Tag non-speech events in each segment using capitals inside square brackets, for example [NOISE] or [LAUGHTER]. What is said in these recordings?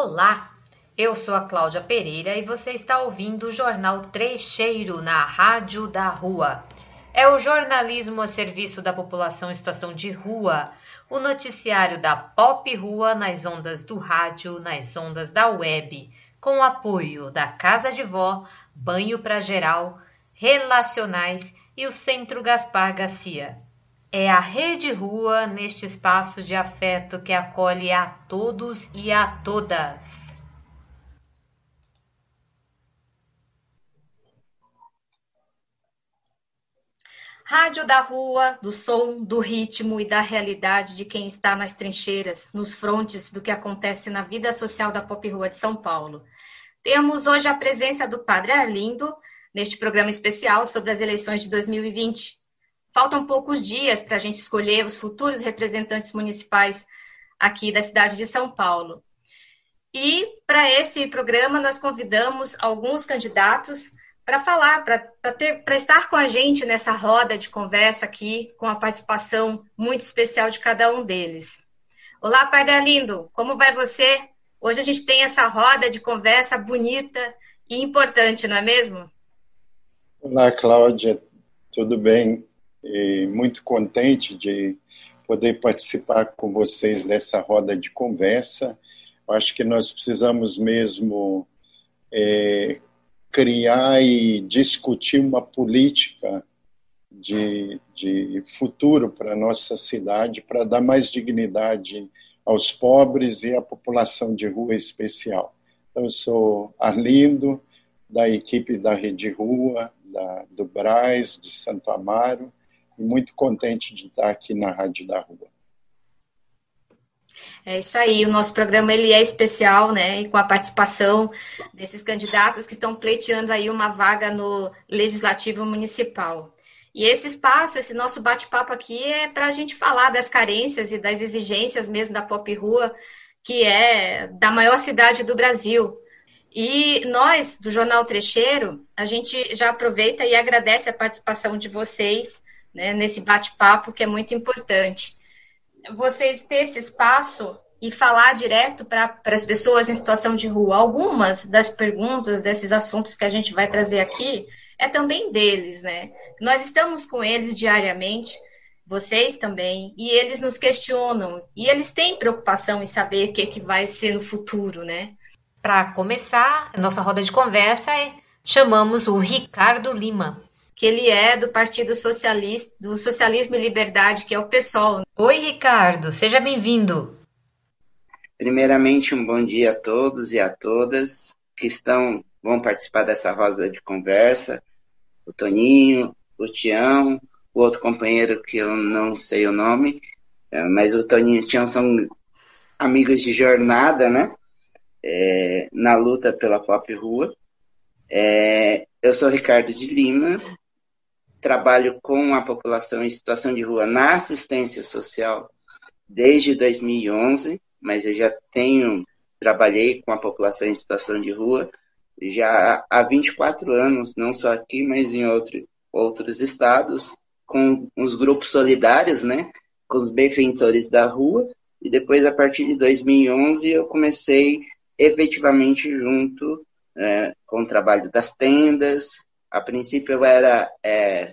Olá, eu sou a Cláudia Pereira e você está ouvindo o Jornal Trecheiro na Rádio da Rua. É o jornalismo a serviço da população em situação de rua, o noticiário da Pop Rua nas ondas do rádio, nas ondas da web, com apoio da Casa de Vó, Banho para Geral, Relacionais e o Centro Gaspar Garcia. É a Rede Rua neste espaço de afeto que acolhe a todos e a todas. Rádio da rua, do som, do ritmo e da realidade de quem está nas trincheiras, nos frontes do que acontece na vida social da Pop Rua de São Paulo. Temos hoje a presença do Padre Arlindo neste programa especial sobre as eleições de 2020. Faltam poucos dias para a gente escolher os futuros representantes municipais aqui da cidade de São Paulo. E para esse programa nós convidamos alguns candidatos para falar, para estar com a gente nessa roda de conversa aqui, com a participação muito especial de cada um deles. Olá, Pardalindo, como vai você? Hoje a gente tem essa roda de conversa bonita e importante, não é mesmo? Olá, Cláudia, tudo bem? E muito contente de poder participar com vocês dessa roda de conversa. Acho que nós precisamos mesmo é, criar e discutir uma política de, de futuro para nossa cidade, para dar mais dignidade aos pobres e à população de rua especial. Então, eu sou Arlindo, da equipe da Rede Rua, da, do Braz, de Santo Amaro, e muito contente de estar aqui na Rádio da Rua. É isso aí, o nosso programa ele é especial, né, e com a participação desses candidatos que estão pleiteando aí uma vaga no Legislativo Municipal. E esse espaço, esse nosso bate-papo aqui é para a gente falar das carências e das exigências mesmo da Pop Rua, que é da maior cidade do Brasil. E nós, do Jornal Trecheiro, a gente já aproveita e agradece a participação de vocês né, nesse bate-papo que é muito importante. Vocês ter esse espaço e falar direto para as pessoas em situação de rua. Algumas das perguntas desses assuntos que a gente vai trazer aqui é também deles, né? Nós estamos com eles diariamente, vocês também, e eles nos questionam, e eles têm preocupação em saber o que, que vai ser no futuro, né? Para começar, a nossa roda de conversa, é, chamamos o Ricardo Lima que ele é do Partido Socialista, do Socialismo e Liberdade, que é o PSOL. Oi, Ricardo, seja bem-vindo. Primeiramente, um bom dia a todos e a todas que estão vão participar dessa roda de conversa. O Toninho, o Tião, o outro companheiro que eu não sei o nome, é, mas o Toninho e o Tião são amigos de jornada, né? É, na luta pela pop rua. É, eu sou Ricardo de Lima, trabalho com a população em situação de rua na assistência social desde 2011, mas eu já tenho, trabalhei com a população em situação de rua já há 24 anos, não só aqui, mas em outro, outros estados, com os grupos solidários, né, com os benfeitores da rua, e depois, a partir de 2011, eu comecei efetivamente junto é, com o trabalho das tendas, a princípio eu era é,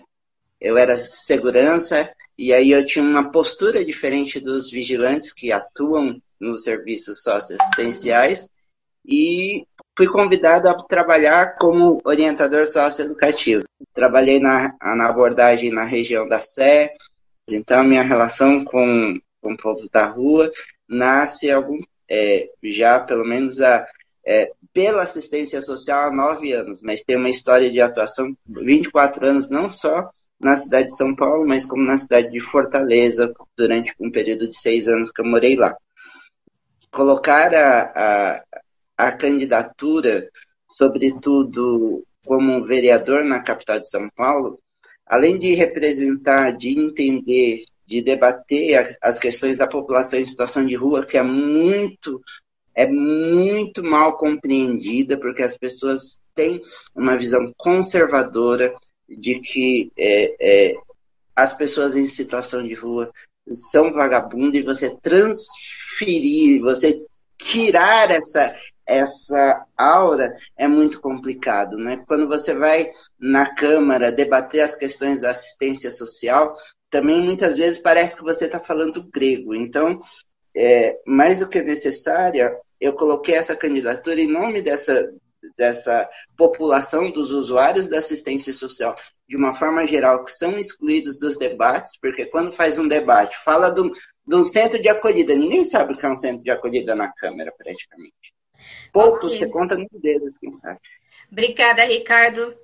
eu era segurança e aí eu tinha uma postura diferente dos vigilantes que atuam nos serviços socioassistenciais e fui convidado a trabalhar como orientador socioeducativo. Trabalhei na, na abordagem na região da Sé, então minha relação com, com o povo da rua nasce algum, é, já pelo menos a, é, pela assistência social há nove anos, mas tem uma história de atuação 24 anos, não só na cidade de São Paulo, mas como na cidade de Fortaleza, durante um período de seis anos que eu morei lá. Colocar a, a, a candidatura, sobretudo como um vereador na capital de São Paulo, além de representar, de entender, de debater as questões da população em situação de rua, que é muito é muito mal compreendida, porque as pessoas têm uma visão conservadora de que é, é, as pessoas em situação de rua são vagabundas e você transferir, você tirar essa essa aura é muito complicado, né? Quando você vai na Câmara debater as questões da assistência social, também muitas vezes parece que você está falando grego. Então, é, mais do que necessária, eu coloquei essa candidatura em nome dessa dessa população dos usuários da assistência social de uma forma geral que são excluídos dos debates, porque quando faz um debate, fala de um centro de acolhida, ninguém sabe o que é um centro de acolhida na Câmara, praticamente. Poucos, okay. você conta nos dedos, quem sabe. Obrigada, Ricardo.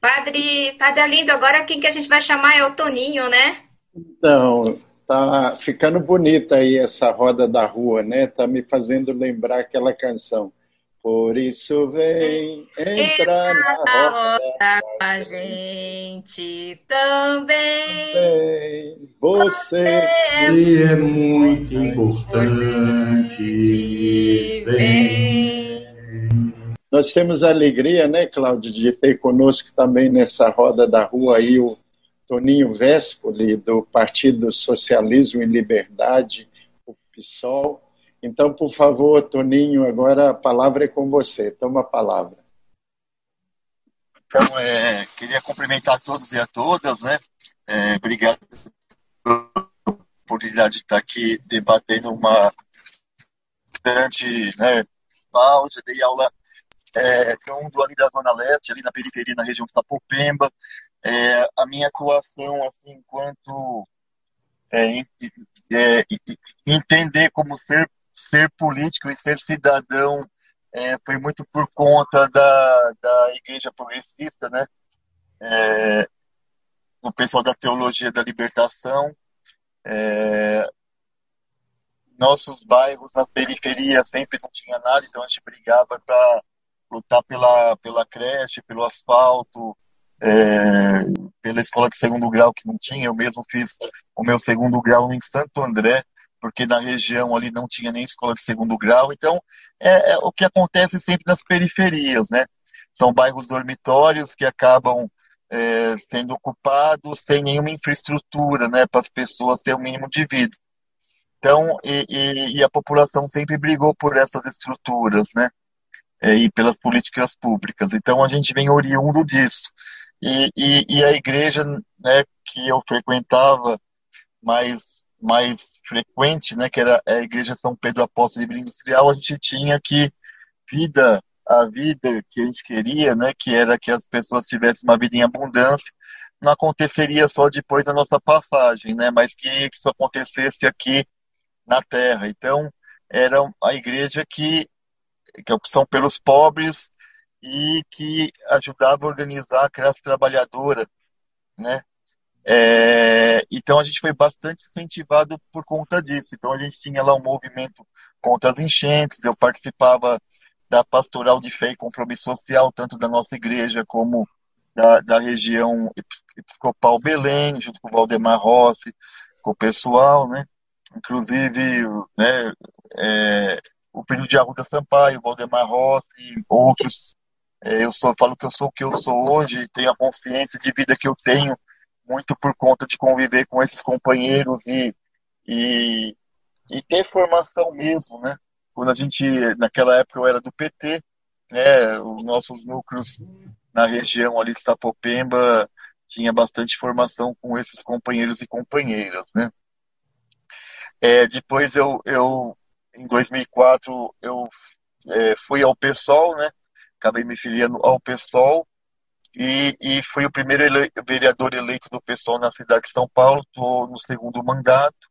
Padre, Padre Alindo, agora quem que a gente vai chamar é o Toninho, né? Então, tá ficando bonita aí essa roda da rua, né? Tá me fazendo lembrar aquela canção. Por isso vem entrar na roda com a gente também. também. Você é muito importante. Vem. Nós temos a alegria, né, Cláudio, de ter conosco também nessa roda da rua aí o Toninho Véspoli, do Partido Socialismo e Liberdade, o PSOL então, por favor, Toninho, agora a palavra é com você. Toma a palavra. Então, é, queria cumprimentar a todos e a todas, né? É, obrigado pela oportunidade de estar aqui debatendo uma grande né, pausa. Dei aula é, um do ali da Zona Leste, ali na periferia, na região de Sapopemba. É, a minha atuação, assim, enquanto é, é, entender como ser ser político e ser cidadão é, foi muito por conta da, da Igreja Progressista, né? É, o pessoal da Teologia da Libertação. É, nossos bairros, nas periferias, sempre não tinha nada, então a gente brigava para lutar pela, pela creche, pelo asfalto, é, pela escola de segundo grau que não tinha. Eu mesmo fiz o meu segundo grau em Santo André, porque na região ali não tinha nem escola de segundo grau. Então, é, é o que acontece sempre nas periferias, né? São bairros dormitórios que acabam é, sendo ocupados sem nenhuma infraestrutura, né, para as pessoas terem o um mínimo de vida. Então, e, e, e, a população sempre brigou por essas estruturas, né, é, e pelas políticas públicas. Então, a gente vem oriundo disso. E, e a igreja, né, que eu frequentava mais mais frequente, né, que era a Igreja São Pedro Apóstolo Livre Industrial, a gente tinha que vida, a vida que a gente queria, né, que era que as pessoas tivessem uma vida em abundância, não aconteceria só depois da nossa passagem, né, mas que isso acontecesse aqui na Terra. Então, era a igreja que, que a opção pelos pobres e que ajudava a organizar a classe trabalhadora, né, é, então a gente foi bastante incentivado por conta disso. Então a gente tinha lá um movimento contra as enchentes, eu participava da pastoral de fé e compromisso social, tanto da nossa igreja como da, da região episcopal Belém, junto com o Valdemar Rossi, com o pessoal, né? Inclusive, né, é, o período de Arruda Sampaio, Valdemar Rossi, outros. É, eu sou, falo que eu sou o que eu sou hoje, tenho a consciência de vida que eu tenho muito por conta de conviver com esses companheiros e, e, e ter formação mesmo, né? Quando a gente, naquela época eu era do PT, né? Os nossos núcleos na região ali de Sapopemba tinha bastante formação com esses companheiros e companheiras, né? É, depois eu, eu, em 2004, eu é, fui ao PSOL, né? Acabei me filiando ao PSOL e, e fui o primeiro ele, vereador eleito do PSOL na cidade de São Paulo, estou no segundo mandato.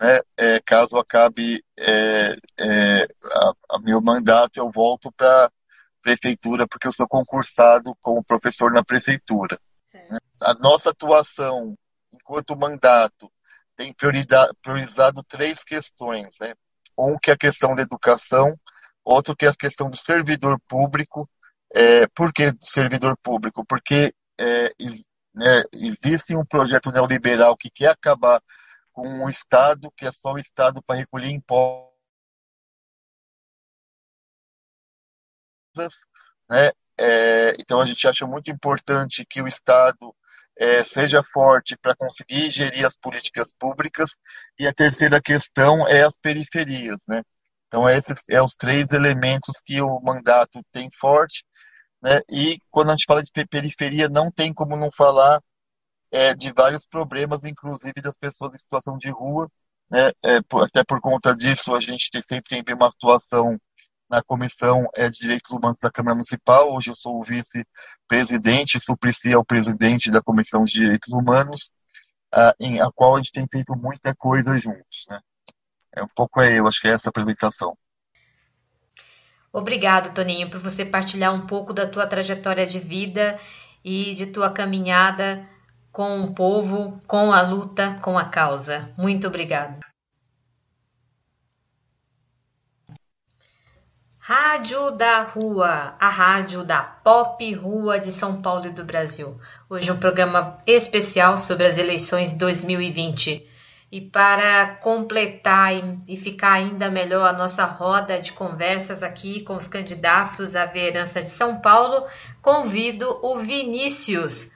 Né? É, caso acabe é, é, a, a, meu mandato, eu volto para prefeitura, porque eu sou concursado como professor na prefeitura. Né? A nossa atuação, enquanto mandato, tem priorizado três questões. Né? Um que é a questão da educação, outro que é a questão do servidor público é, por que servidor público? Porque é, né, existe um projeto neoliberal que quer acabar com um Estado que é só o Estado para recolher impostos. Né? É, então a gente acha muito importante que o Estado é, seja forte para conseguir gerir as políticas públicas. E a terceira questão é as periferias. Né? Então, esses é os três elementos que o mandato tem forte, né? E quando a gente fala de periferia, não tem como não falar é, de vários problemas, inclusive das pessoas em situação de rua, né? É, até por conta disso, a gente tem, sempre tem uma situação na Comissão é, de Direitos Humanos da Câmara Municipal. Hoje eu sou o vice-presidente, Suplicy é o presidente da Comissão de Direitos Humanos, a, em a qual a gente tem feito muita coisa juntos. Né? É um pouco aí, eu acho que é essa apresentação. Obrigado, Toninho, por você partilhar um pouco da tua trajetória de vida e de tua caminhada com o povo, com a luta, com a causa. Muito obrigado. Rádio da Rua, a rádio da Pop Rua de São Paulo e do Brasil. Hoje um programa especial sobre as eleições 2020. E para completar e ficar ainda melhor a nossa roda de conversas aqui com os candidatos à vereança de São Paulo, convido o Vinícius.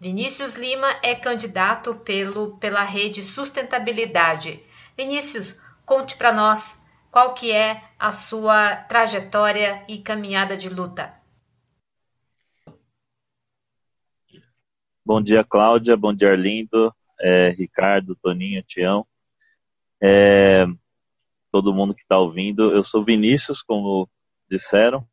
Vinícius Lima é candidato pelo, pela rede Sustentabilidade. Vinícius, conte para nós qual que é a sua trajetória e caminhada de luta? Bom dia, Cláudia. Bom dia, Arlindo, é, Ricardo, Toninho, Tião. É, todo mundo que está ouvindo. Eu sou Vinícius, como disseram.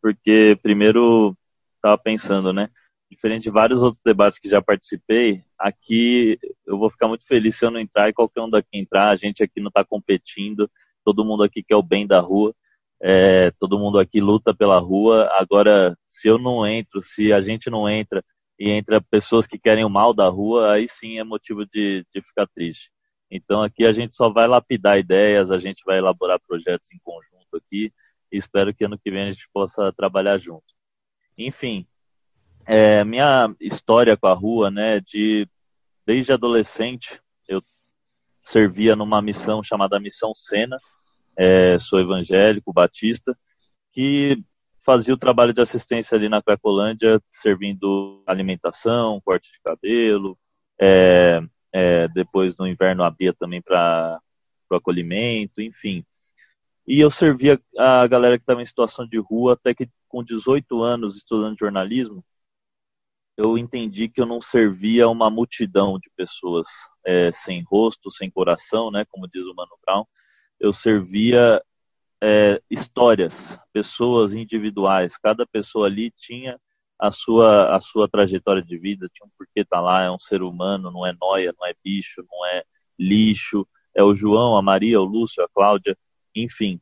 Porque, primeiro, estava pensando, né? diferente de vários outros debates que já participei, aqui eu vou ficar muito feliz se eu não entrar e qualquer um daqui entrar. A gente aqui não está competindo, todo mundo aqui quer o bem da rua, é, todo mundo aqui luta pela rua. Agora, se eu não entro, se a gente não entra e entra pessoas que querem o mal da rua, aí sim é motivo de, de ficar triste. Então aqui a gente só vai lapidar ideias, a gente vai elaborar projetos em conjunto aqui e espero que ano que vem a gente possa trabalhar junto. Enfim, é, minha história com a rua, né, de desde adolescente, eu servia numa missão chamada Missão Sena, é, sou evangélico, batista, que fazia o trabalho de assistência ali na Cracolândia, servindo alimentação, corte de cabelo, é, é, depois no inverno abria também para o acolhimento, enfim. E eu servia a galera que estava em situação de rua até que com 18 anos estudando jornalismo, eu entendi que eu não servia a uma multidão de pessoas é, sem rosto, sem coração, né, como diz o Mano Brown. Eu servia é, histórias, pessoas individuais. Cada pessoa ali tinha a sua a sua trajetória de vida, tinha um porquê estar tá lá. É um ser humano, não é noia, não é bicho, não é lixo. É o João, a Maria, o Lúcio, a Cláudia, enfim.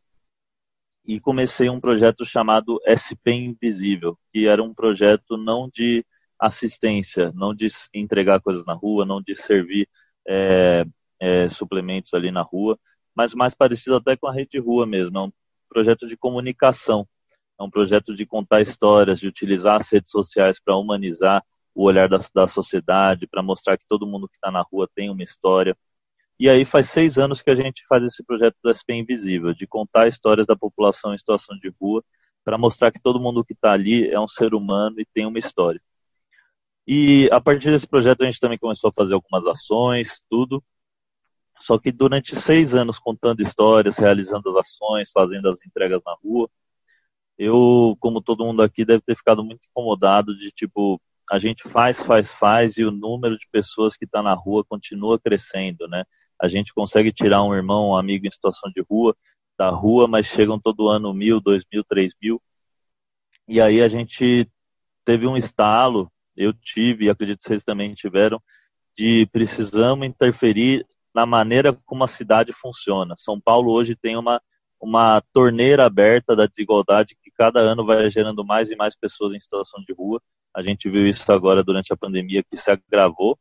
E comecei um projeto chamado SP Invisível, que era um projeto não de assistência, não de entregar coisas na rua, não de servir é, é, suplementos ali na rua, mas mais parecido até com a rede de rua mesmo. É um projeto de comunicação, é um projeto de contar histórias, de utilizar as redes sociais para humanizar o olhar da, da sociedade, para mostrar que todo mundo que está na rua tem uma história. E aí faz seis anos que a gente faz esse projeto do SP Invisível, de contar histórias da população em situação de rua, para mostrar que todo mundo que está ali é um ser humano e tem uma história. E a partir desse projeto a gente também começou a fazer algumas ações, tudo. Só que durante seis anos contando histórias, realizando as ações, fazendo as entregas na rua, eu, como todo mundo aqui, deve ter ficado muito incomodado de tipo, a gente faz, faz, faz e o número de pessoas que está na rua continua crescendo, né? A gente consegue tirar um irmão, um amigo em situação de rua da rua, mas chegam todo ano mil, dois mil, três mil. E aí a gente teve um estalo eu tive, e acredito que vocês também tiveram, de precisamos interferir na maneira como a cidade funciona. São Paulo hoje tem uma, uma torneira aberta da desigualdade que cada ano vai gerando mais e mais pessoas em situação de rua. A gente viu isso agora durante a pandemia que se agravou.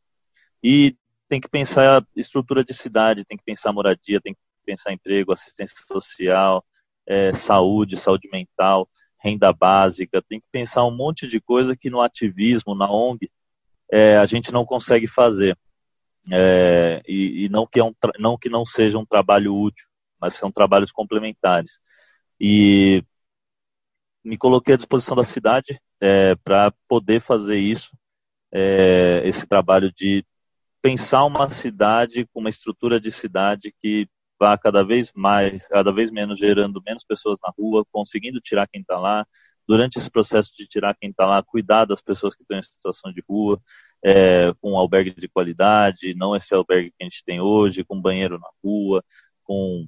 E tem que pensar estrutura de cidade, tem que pensar moradia, tem que pensar emprego, assistência social, é, saúde, saúde mental renda básica, tem que pensar um monte de coisa que no ativismo, na ONG, é, a gente não consegue fazer. É, e, e não, que é um, não que não seja um trabalho útil, mas são trabalhos complementares. E me coloquei à disposição da cidade é, para poder fazer isso, é, esse trabalho de pensar uma cidade com uma estrutura de cidade que vá cada vez mais, cada vez menos gerando menos pessoas na rua, conseguindo tirar quem está lá. Durante esse processo de tirar quem está lá, cuidar das pessoas que estão em situação de rua, é, com um albergue de qualidade, não esse albergue que a gente tem hoje, com banheiro na rua, com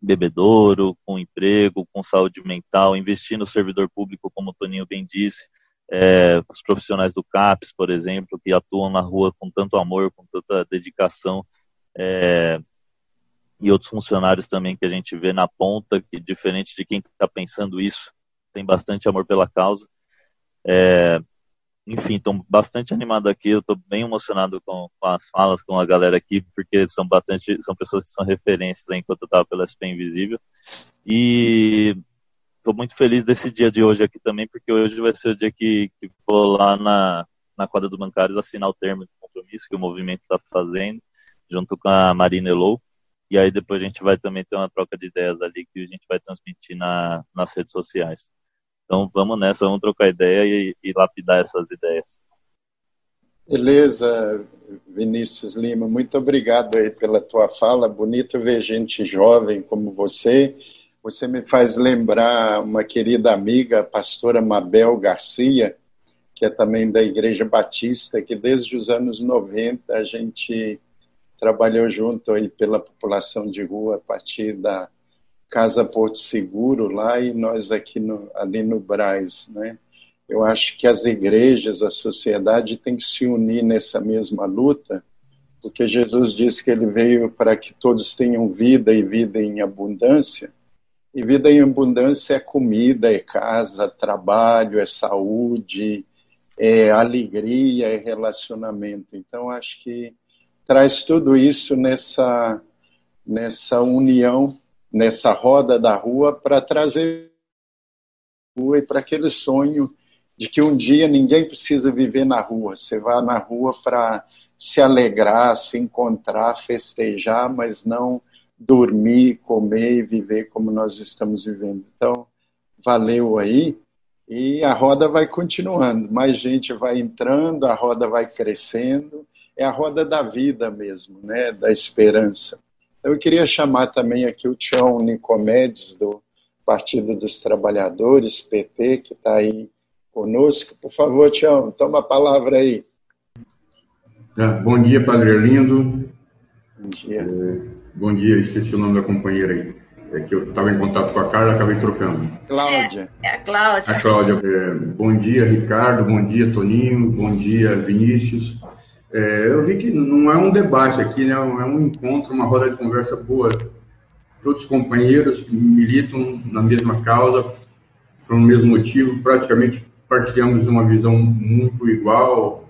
bebedouro, com emprego, com saúde mental, investir no servidor público, como o Toninho bem disse, é, os profissionais do CAPES, por exemplo, que atuam na rua com tanto amor, com tanta dedicação, é, e outros funcionários também que a gente vê na ponta, que diferente de quem está pensando isso, tem bastante amor pela causa. É, enfim, estou bastante animado aqui, eu estou bem emocionado com, com, as falas com a galera aqui, porque são bastante, são pessoas que são referências enquanto eu estava pela SP Invisível. E estou muito feliz desse dia de hoje aqui também, porque hoje vai ser o dia que, que vou lá na, na quadra dos bancários assinar o termo de compromisso que o movimento está fazendo, junto com a Marina Elou. E aí depois a gente vai também ter uma troca de ideias ali que a gente vai transmitir na, nas redes sociais. Então vamos nessa, vamos trocar ideia e, e lapidar essas ideias. Beleza, Vinícius Lima, muito obrigado aí pela tua fala. Bonito ver gente jovem como você. Você me faz lembrar uma querida amiga, a pastora Mabel Garcia, que é também da Igreja Batista, que desde os anos 90 a gente trabalhou junto aí pela população de rua a partir da Casa Porto Seguro lá e nós aqui no, ali no Braz, né? Eu acho que as igrejas, a sociedade tem que se unir nessa mesma luta, porque Jesus disse que ele veio para que todos tenham vida e vida em abundância. E vida em abundância é comida, é casa, trabalho, é saúde, é alegria, é relacionamento. Então acho que traz tudo isso nessa nessa união nessa roda da rua para trazer rua e para aquele sonho de que um dia ninguém precisa viver na rua. Você vai na rua para se alegrar, se encontrar, festejar, mas não dormir, comer e viver como nós estamos vivendo. Então, valeu aí. E a roda vai continuando, mais gente vai entrando, a roda vai crescendo, é a roda da vida mesmo, né? da esperança. Eu queria chamar também aqui o Tião Nicomedes, do Partido dos Trabalhadores, PP, que está aí conosco. Por favor, Tião, toma a palavra aí. É, bom dia, Padre Arlindo. Bom dia. É, bom dia, esqueci o nome da companheira aí. É que eu estava em contato com a Carla, acabei trocando. Cláudia. É, é a Cláudia. A Cláudia. É, bom dia, Ricardo. Bom dia, Toninho. Bom dia, Vinícius. É, eu vi que não é um debate aqui, né? é um encontro, uma roda de conversa boa. Todos os companheiros que militam na mesma causa, um mesmo motivo, praticamente partilhamos uma visão muito igual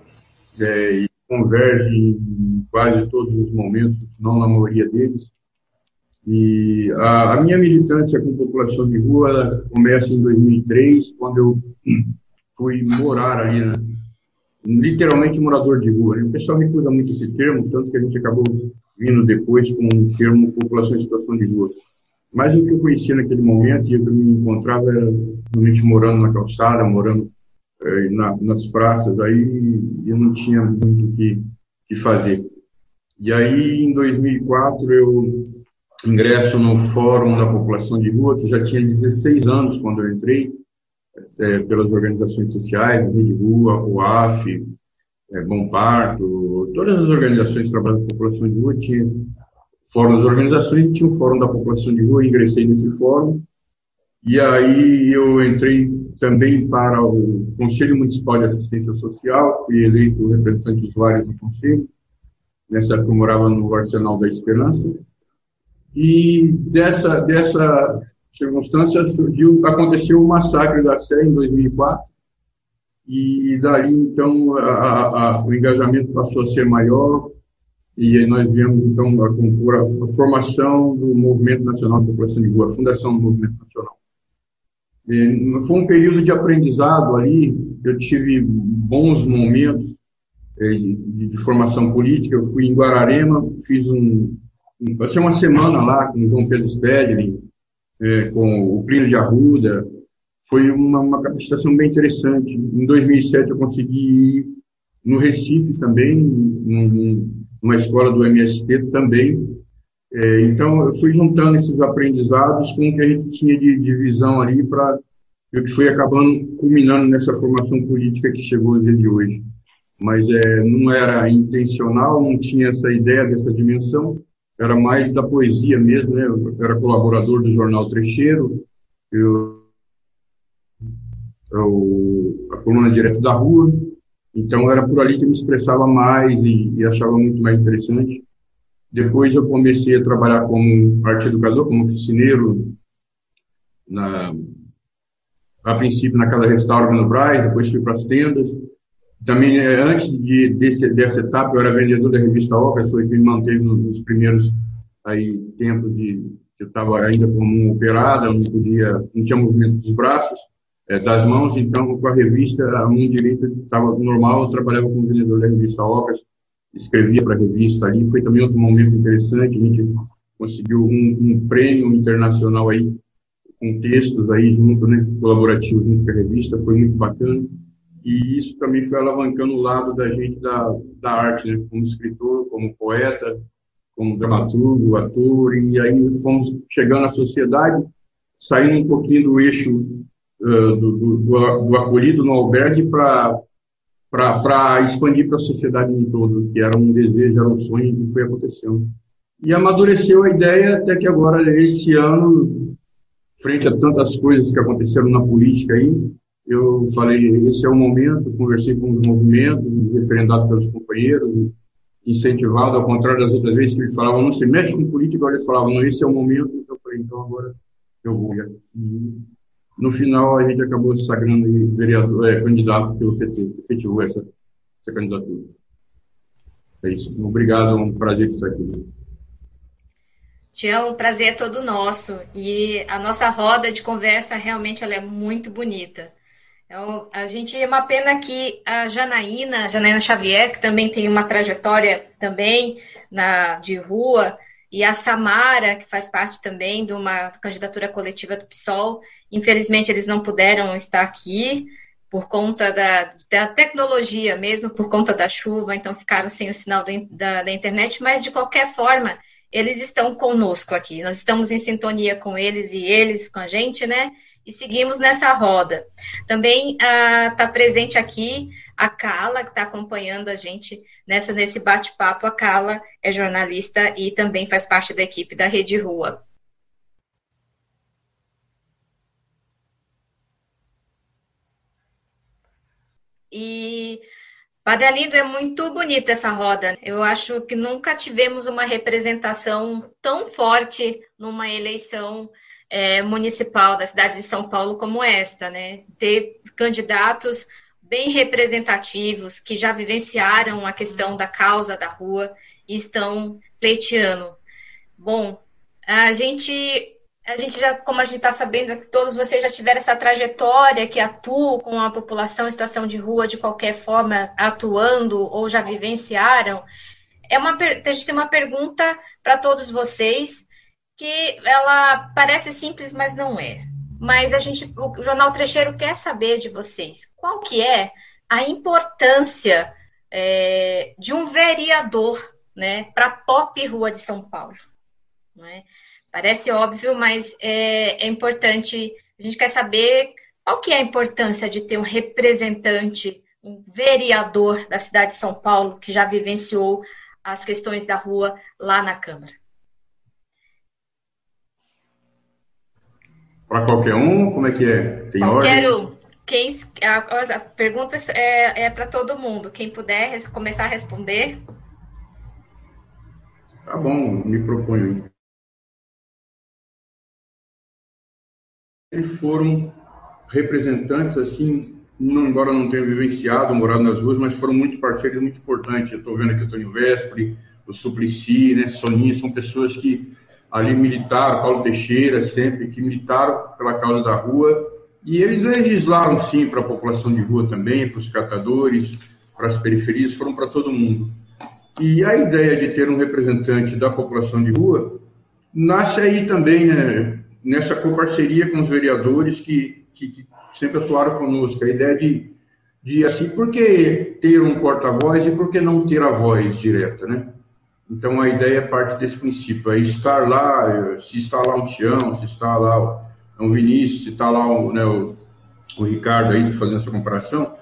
é, e converge em quase todos os momentos, não na maioria deles. E a, a minha militância com população de rua começa em 2003, quando eu fui morar ali na, literalmente morador de rua. Né? O pessoal recusa muito esse termo, tanto que a gente acabou vindo depois com o termo população em situação de rua. Mas o que eu conhecia naquele momento e eu me encontrava era realmente morando na calçada, morando eh, na, nas praças, aí eu não tinha muito o que, que fazer. E aí, em 2004, eu ingresso no Fórum da População de Rua, que já tinha 16 anos quando eu entrei, é, pelas organizações sociais, Rede Rua, o AF, é, Bom Parto, todas as organizações trabalham com a população de rua tinham fórum das organizações, tinha o fórum da população de rua, ingressei nesse fórum, e aí eu entrei também para o Conselho Municipal de Assistência Social, fui eleito representante de usuários do Conselho, nessa época eu morava no Arsenal da Esperança, e dessa, dessa circunstância surgiu, aconteceu o massacre da Sé em 2004 e daí então a, a, o engajamento passou a ser maior e nós viemos então a, a, a formação do Movimento Nacional de População de Rua, a fundação do Movimento Nacional. E foi um período de aprendizado ali, eu tive bons momentos eh, de, de, formação política. Eu fui em Guararema, fiz um, um passei uma semana lá com o João Pedro Stedley, é, com o Plínio de Arruda. Foi uma, uma capacitação bem interessante. Em 2007 eu consegui ir no Recife também, num, numa escola do MST também. É, então, eu fui juntando esses aprendizados com o que a gente tinha de, de visão ali para o que foi acabando culminando nessa formação política que chegou no dia de hoje. Mas é, não era intencional, não tinha essa ideia dessa dimensão, era mais da poesia mesmo, né? Eu era colaborador do jornal Trecheiro, eu, eu a coluna direto da rua, então era por ali que eu me expressava mais e, e achava muito mais interessante. Depois eu comecei a trabalhar como arte educador, como oficineiro, na, a princípio na Casa Restauro no Braz, depois fui para as tendas. Também, eh, antes de, desse, dessa etapa, eu era vendedor da revista Ocas, foi que me manteve nos primeiros aí, tempos de que eu estava ainda como um operada, não podia, não tinha movimento dos braços, é, das mãos, então com a revista, a mão direita estava normal, eu trabalhava como vendedor da revista Ocas, escrevia para a revista ali. Foi também outro momento interessante, a gente conseguiu um, um prêmio internacional aí, com textos aí junto, né, colaborativo junto com a revista, foi muito bacana. E isso também foi alavancando o lado da gente da, da arte, né, como escritor, como poeta, como dramaturgo, ator, e aí fomos chegando à sociedade, saindo um pouquinho do eixo uh, do, do, do, do acolhido no albergue para expandir para a sociedade em todo, que era um desejo, era um sonho que foi acontecendo. E amadureceu a ideia até que agora, esse ano, frente a tantas coisas que aconteceram na política aí, eu falei, esse é o momento, conversei com os movimentos, referendado pelos companheiros, incentivado, ao contrário das outras vezes que ele falava, não se mete com política, agora eles falavam, não, esse é o momento, então eu falei, então agora eu vou. E no final, a gente acabou se sagrando vereador, é, candidato pelo PT, efetivou essa, essa candidatura. É isso. Obrigado, é um prazer estar aqui. Tião, o prazer é todo nosso. E a nossa roda de conversa realmente ela é muito bonita. Eu, a gente é uma pena que a Janaína, Janaína Xavier, que também tem uma trajetória também na, de rua, e a Samara, que faz parte também de uma candidatura coletiva do PSOL, Infelizmente, eles não puderam estar aqui por conta da, da tecnologia, mesmo por conta da chuva, então ficaram sem o sinal do, da, da internet, mas de qualquer forma, eles estão conosco aqui. Nós estamos em sintonia com eles e eles com a gente, né? E seguimos nessa roda. Também está ah, presente aqui a Carla, que está acompanhando a gente nessa, nesse bate-papo. A Carla é jornalista e também faz parte da equipe da Rede Rua. E Padre Alindo, é muito bonita essa roda. Eu acho que nunca tivemos uma representação tão forte numa eleição é, municipal da cidade de São Paulo como esta, né? Ter candidatos bem representativos que já vivenciaram a questão da causa da rua e estão pleiteando. Bom, a gente a gente já, como a gente está sabendo, que todos vocês já tiveram essa trajetória que atuam com a população em situação de rua de qualquer forma, atuando ou já vivenciaram. É uma, a gente tem uma pergunta para todos vocês que ela parece simples, mas não é. Mas a gente, o Jornal Trecheiro quer saber de vocês qual que é a importância é, de um vereador né, para pop rua de São Paulo. Não é? Parece óbvio, mas é, é importante. A gente quer saber qual que é a importância de ter um representante, um vereador da cidade de São Paulo que já vivenciou as questões da rua lá na Câmara. Para qualquer um, como é que é? Tem qualquer ordem? um. Quem, a, a pergunta é, é para todo mundo. Quem puder começar a responder. Tá bom, me proponho. foram representantes, assim, não, embora não tenham vivenciado, morado nas ruas, mas foram muito parceiros, muito importantes. Eu estou vendo aqui o Antônio Vespre, o Suplicy, né, Soninha, são pessoas que ali militaram, Paulo Teixeira sempre, que militaram pela causa da rua, e eles legislaram, sim, para a população de rua também, para os catadores, para as periferias, foram para todo mundo. E a ideia de ter um representante da população de rua nasce aí também, né, nessa coparceria com os vereadores que, que, que sempre atuaram conosco. A ideia de, de assim, por que ter um porta-voz e por que não ter a voz direta, né? Então, a ideia é parte desse princípio, é estar lá, se está lá um Tião, se está lá um Vinícius, se está lá um, né, o, o, Ricardo aí fazendo essa comparação,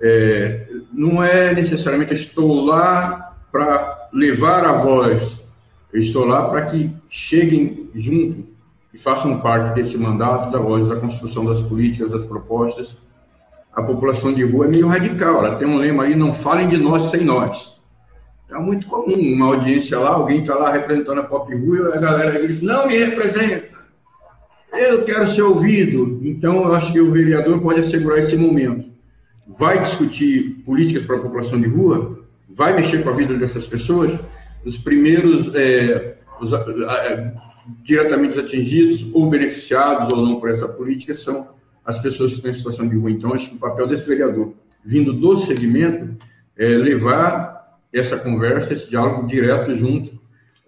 é, não é necessariamente estou lá para levar a voz, eu estou lá para que cheguem junto e façam parte desse mandato da voz da construção das políticas, das propostas. A população de rua é meio radical, ela tem um lema ali, não falem de nós sem nós. É muito comum uma audiência lá, alguém está lá representando a Pop Rua e a galera diz, não me representa, eu quero ser ouvido. Então, eu acho que o vereador pode assegurar esse momento. Vai discutir políticas para a população de rua, vai mexer com a vida dessas pessoas. Os primeiros é, os, diretamente atingidos ou beneficiados ou não por essa política são as pessoas que estão em situação de rua. Então, acho que o papel desse vereador, vindo do segmento, é levar essa conversa, esse diálogo direto junto,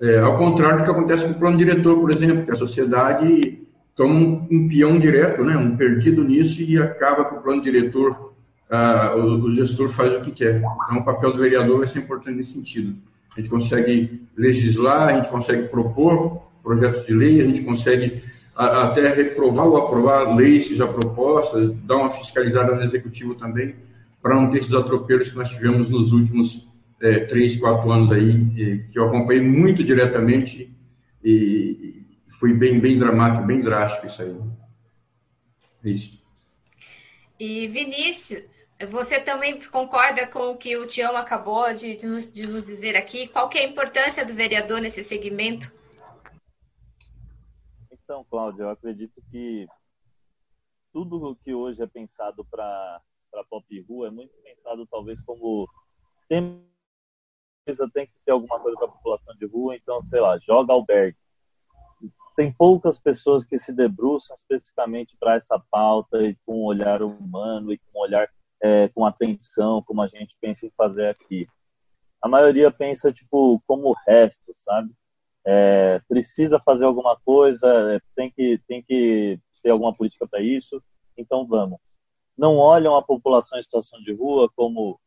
é, ao contrário do que acontece com o plano diretor, por exemplo, que a sociedade toma um, peão direto, né, um perdido nisso e acaba com o plano diretor, ah, o, o gestor faz o que quer. Então, o papel do vereador vai ser importante nesse sentido. A gente consegue legislar, a gente consegue propor projetos de lei, a gente consegue até reprovar ou aprovar leis já propostas, dar uma fiscalizada no executivo também, para não ter esses atropelos que nós tivemos nos últimos é, três, quatro anos aí, que eu acompanhei muito diretamente e foi bem, bem dramático, bem drástico isso aí. É isso. E Vinícius, você também concorda com o que o Tião acabou de, de, nos, de nos dizer aqui? Qual que é a importância do vereador nesse segmento? Então, Cláudio, eu acredito que tudo que hoje é pensado para Pop Rua é muito pensado talvez como tem, tem que ter alguma coisa para a população de rua, então, sei lá, joga albergue. Tem poucas pessoas que se debruçam especificamente para essa pauta e com um olhar humano e com um olhar é, com atenção, como a gente pensa em fazer aqui. A maioria pensa, tipo, como o resto, sabe? é, precisa fazer alguma coisa, é, tem que, tem que ter alguma política para isso, então vamos. Não olham a população em situação de rua como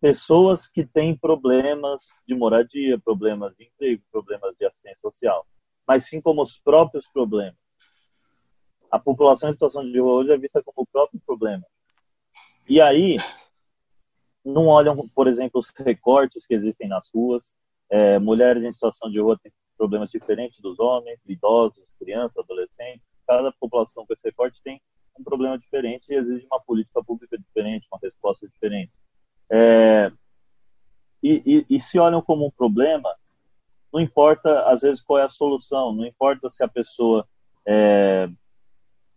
pessoas que têm problemas de moradia, problemas de emprego, problemas de assistência social, mas sim como os próprios problemas. A população em situação de rua hoje é vista como o próprio problema. E aí, não olham, por exemplo, os recortes que existem nas ruas, é, mulheres em situação de rua têm problemas diferentes dos homens, idosos, crianças, adolescentes. Cada população com esse recorte tem um problema diferente e exige uma política pública diferente, uma resposta diferente. É, e, e, e, se olham como um problema, não importa às vezes qual é a solução, não importa se a pessoa é,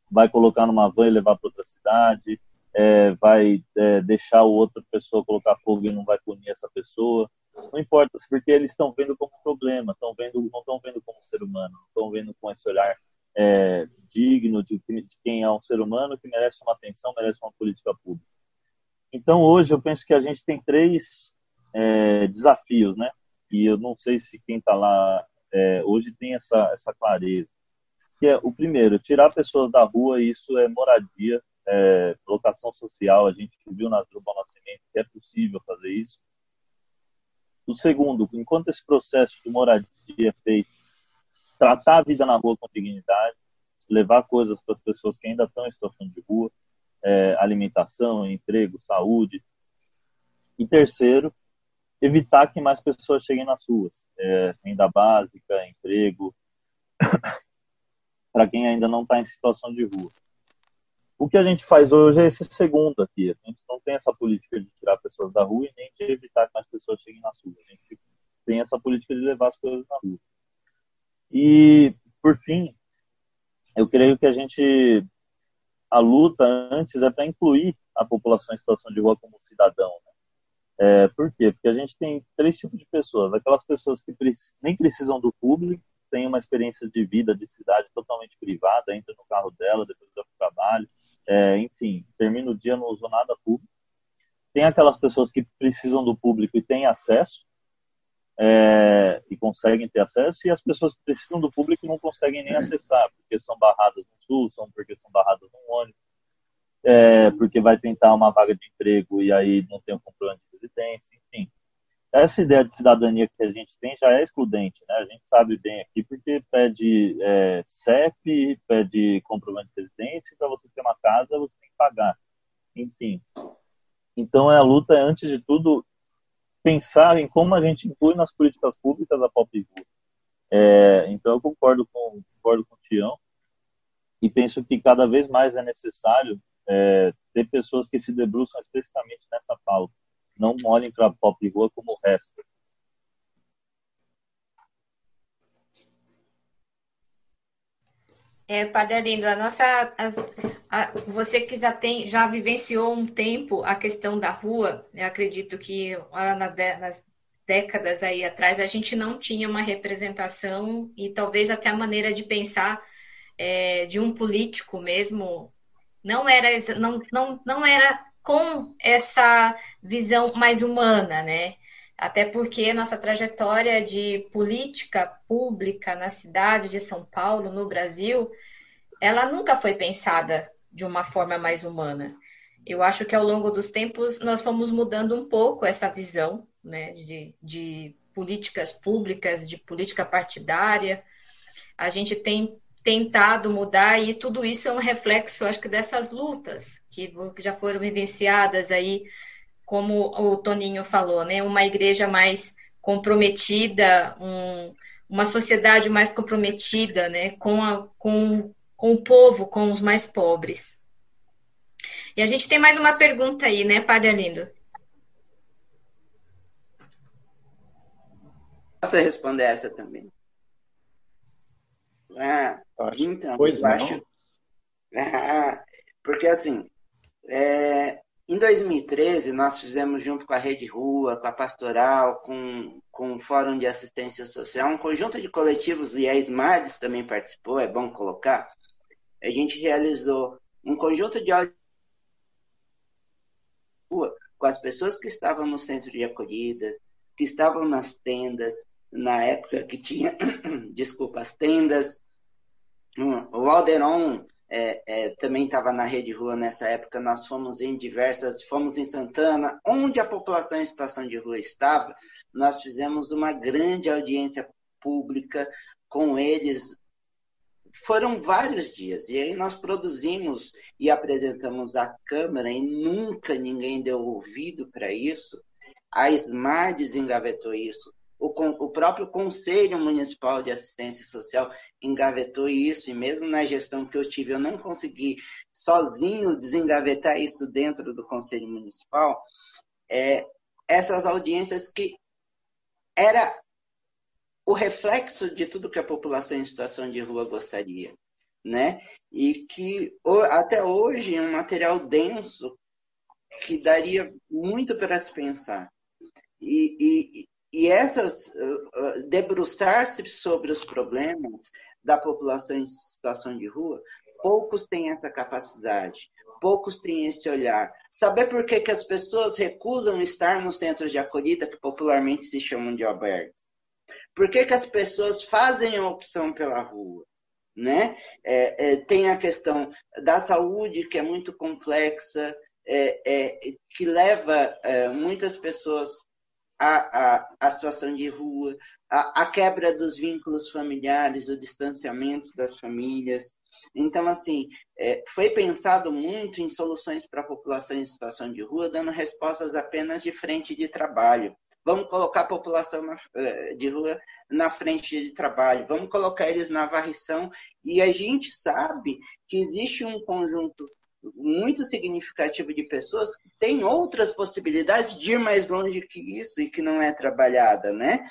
vai colocar numa van e levar para outra cidade, é, vai é, deixar outra pessoa colocar fogo e não vai punir essa pessoa. Não importa, porque eles estão vendo como problema, estão vendo, não estão vendo como ser humano, estão vendo com esse olhar é, digno de, de, quem é um ser humano que merece uma atenção, merece uma política pública. Então, hoje, eu penso que a gente tem três é, desafios, né? E eu não sei se quem está lá é, hoje tem essa, essa clareza. Que é, o primeiro, tirar pessoas da rua, isso é moradia, é, locação social. A gente viu na Drupa Nascimento que é possível fazer isso. O segundo, enquanto esse processo de moradia é feito, tratar a vida na rua com dignidade, levar coisas para as pessoas que ainda estão em situação de rua, é, alimentação, emprego, saúde. E terceiro, evitar que mais pessoas cheguem nas ruas, é, renda básica, emprego, [COUGHS] para quem ainda não está em situação de rua. O que a gente faz hoje é esse segundo aqui. A gente não tem essa política de tirar pessoas da rua e nem de evitar que mais pessoas cheguem na rua. A gente tem essa política de levar as coisas na rua. E, por fim, eu creio que a gente. A luta antes é para incluir a população em situação de rua como cidadão. Né? É, por quê? Porque a gente tem três tipos de pessoas. Aquelas pessoas que nem precisam do público, têm uma experiência de vida, de cidade totalmente privada, entra no carro dela, depois vai para o trabalho, é, enfim, termina o dia, não usou nada público. Tem aquelas pessoas que precisam do público e têm acesso, é, e conseguem ter acesso, e as pessoas que precisam do público não conseguem nem acessar, porque são barradas no sul, são porque são barradas no ônibus, é, porque vai tentar uma vaga de emprego e aí não tem um comprovante de residência, enfim. essa ideia de cidadania que a gente tem já é excludente, né? A gente sabe bem aqui porque pede é, CEP, pede comprovante de residência, para você ter uma casa você tem que pagar. Enfim. Então a luta é, antes de tudo, pensar em como a gente inclui nas políticas públicas a pop. É, então eu concordo com, concordo com o Tião e penso que cada vez mais é necessário é, ter pessoas que se debruçam especificamente nessa pauta não olhem para pop rua como o resto. É, Padre Arlindo, a nossa, a, a, você que já tem, já vivenciou um tempo a questão da rua, eu acredito que na, nas décadas aí atrás a gente não tinha uma representação e talvez até a maneira de pensar é, de um político mesmo não era não, não, não era com essa visão mais humana, né? Até porque nossa trajetória de política pública na cidade de São Paulo, no Brasil, ela nunca foi pensada de uma forma mais humana. Eu acho que ao longo dos tempos nós fomos mudando um pouco essa visão né, de, de políticas públicas, de política partidária. A gente tem tentado mudar e tudo isso é um reflexo, acho que, dessas lutas que, já foram vivenciadas aí, como o Toninho falou, né? Uma igreja mais comprometida, um, uma sociedade mais comprometida, né? Com, a, com, com o povo, com os mais pobres. E a gente tem mais uma pergunta aí, né, Padre Arlindo? Posso responder essa também? Ah, então, pois eu não. acho. [LAUGHS] Ah, porque assim, é, em 2013, nós fizemos, junto com a Rede Rua, com a Pastoral, com, com o Fórum de Assistência Social, um conjunto de coletivos, e a SMADES também participou, é bom colocar. A gente realizou um conjunto de rua com as pessoas que estavam no centro de acolhida, que estavam nas tendas, na época que tinha, [COUGHS] desculpa, as tendas, o Alderon é, é, também estava na Rede Rua nessa época. Nós fomos em diversas, fomos em Santana, onde a população em situação de rua estava. Nós fizemos uma grande audiência pública com eles. Foram vários dias, e aí nós produzimos e apresentamos à Câmara, e nunca ninguém deu ouvido para isso. A SMAR desengavetou isso, o, o próprio Conselho Municipal de Assistência Social engavetou isso, e mesmo na gestão que eu tive, eu não consegui sozinho desengavetar isso dentro do Conselho Municipal. É, essas audiências que era o reflexo de tudo que a população em situação de rua gostaria, né? E que até hoje é um material denso que daria muito para se pensar. E, e essas uh, debruçar-se sobre os problemas da população em situação de rua, poucos têm essa capacidade, poucos têm esse olhar. Saber por que, que as pessoas recusam estar nos centros de acolhida, que popularmente se chamam de albergues? Por que, que as pessoas fazem a opção pela rua? Né? É, é, tem a questão da saúde, que é muito complexa, é, é que leva é, muitas pessoas a, a, a situação de rua, a, a quebra dos vínculos familiares, o distanciamento das famílias. Então, assim, é, foi pensado muito em soluções para a população em situação de rua, dando respostas apenas de frente de trabalho. Vamos colocar a população na, é, de rua na frente de trabalho, vamos colocar eles na varrição. E a gente sabe que existe um conjunto muito significativo de pessoas que têm outras possibilidades de ir mais longe que isso e que não é trabalhada, né?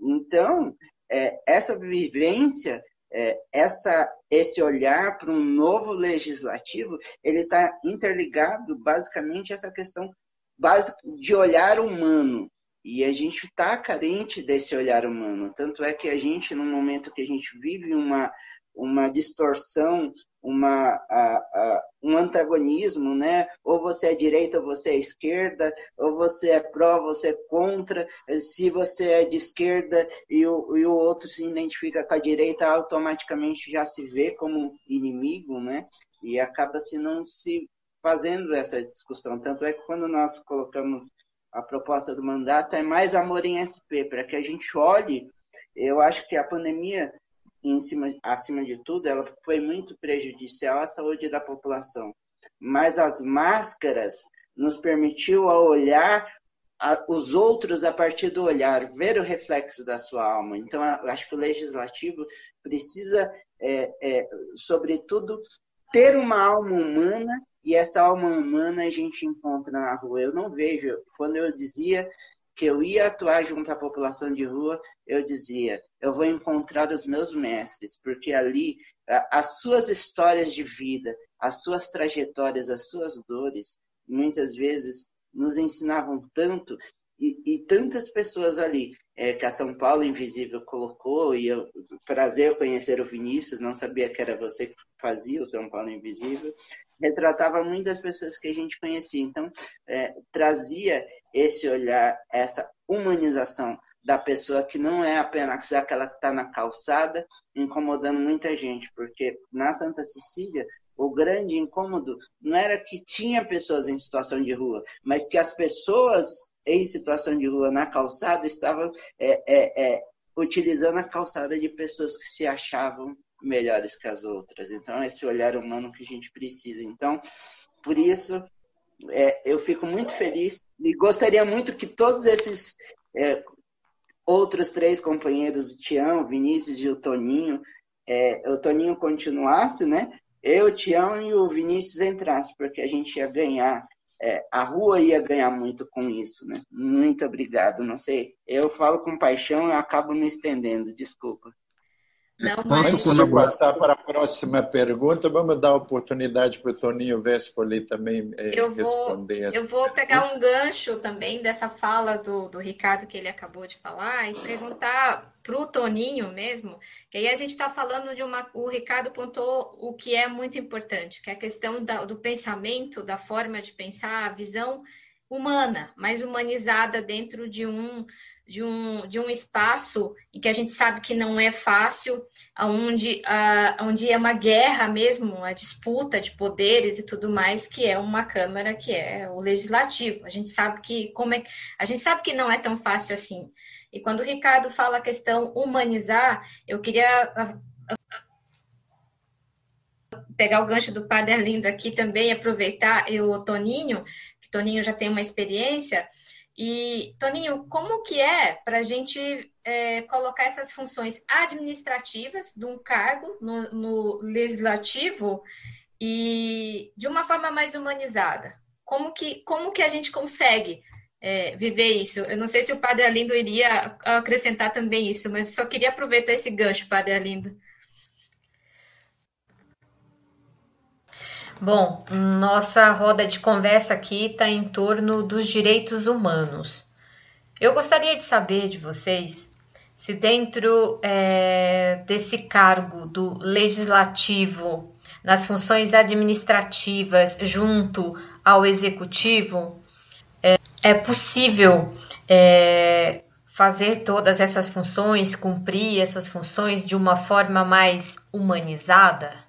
Então, é, essa vivência, é, essa, esse olhar para um novo legislativo, ele está interligado basicamente a essa questão básica de olhar humano. E a gente está carente desse olhar humano. Tanto é que a gente, no momento que a gente vive uma, uma distorção uma, a, a, um antagonismo, né? Ou você é direita ou você é esquerda, ou você é pró, você é contra. Se você é de esquerda e o, e o outro se identifica com a direita, automaticamente já se vê como inimigo, né? E acaba se não se fazendo essa discussão. Tanto é que quando nós colocamos a proposta do mandato é mais amor em SP, para que a gente olhe. Eu acho que a pandemia, em cima, acima de tudo, ela foi muito prejudicial à saúde da população. Mas as máscaras nos permitiu a olhar a, os outros a partir do olhar, ver o reflexo da sua alma. Então, acho que o legislativo precisa, é, é, sobretudo, ter uma alma humana e essa alma humana a gente encontra na rua. Eu não vejo, quando eu dizia que eu ia atuar junto à população de rua, eu dizia, eu vou encontrar os meus mestres, porque ali as suas histórias de vida, as suas trajetórias, as suas dores, muitas vezes nos ensinavam tanto e, e tantas pessoas ali é, que a São Paulo Invisível colocou e eu prazer conhecer o Vinícius, não sabia que era você que fazia o São Paulo Invisível, retratava muitas pessoas que a gente conhecia. Então, é, trazia esse olhar, essa humanização da pessoa que não é apenas aquela que está na calçada, incomodando muita gente, porque na Santa Cecília o grande incômodo não era que tinha pessoas em situação de rua, mas que as pessoas em situação de rua na calçada estavam é, é, é, utilizando a calçada de pessoas que se achavam melhores que as outras. Então, esse olhar humano que a gente precisa. Então, por isso, é, eu fico muito feliz e gostaria muito que todos esses é, outros três companheiros, o Tião, o Vinícius e o Toninho, é, o Toninho continuasse, né? Eu, o Tião e o Vinícius entrassem, porque a gente ia ganhar é, a rua ia ganhar muito com isso, né? Muito obrigado. Não sei, eu falo com paixão e acabo me estendendo. Desculpa. Não, mas... Antes de passar para a próxima pergunta, vamos dar a oportunidade para o Toninho Vespoli também eh, eu responder. Vou, eu vou pegar um gancho também dessa fala do, do Ricardo que ele acabou de falar e perguntar para o Toninho mesmo, que aí a gente está falando de uma. O Ricardo pontou o que é muito importante, que é a questão da, do pensamento, da forma de pensar, a visão humana, mais humanizada dentro de um de um, de um espaço em que a gente sabe que não é fácil, onde, uh, onde é uma guerra mesmo, uma disputa de poderes e tudo mais, que é uma Câmara, que é o Legislativo. A gente sabe que como é, a gente sabe que não é tão fácil assim. E quando o Ricardo fala a questão humanizar, eu queria ah, pegar o gancho do Padre Arlindo aqui também, aproveitar eu, o Toninho, que Toninho já tem uma experiência, e, Toninho, como que é para a gente é, colocar essas funções administrativas de um cargo no, no, legislativo e de uma forma mais humanizada? Como que, como que a gente consegue é, viver isso? Eu não sei se o Padre Alindo iria acrescentar também isso, mas só queria aproveitar esse gancho, Padre Alindo. Bom, nossa roda de conversa aqui está em torno dos direitos humanos. Eu gostaria de saber de vocês se, dentro é, desse cargo do legislativo, nas funções administrativas junto ao executivo, é, é possível é, fazer todas essas funções, cumprir essas funções de uma forma mais humanizada?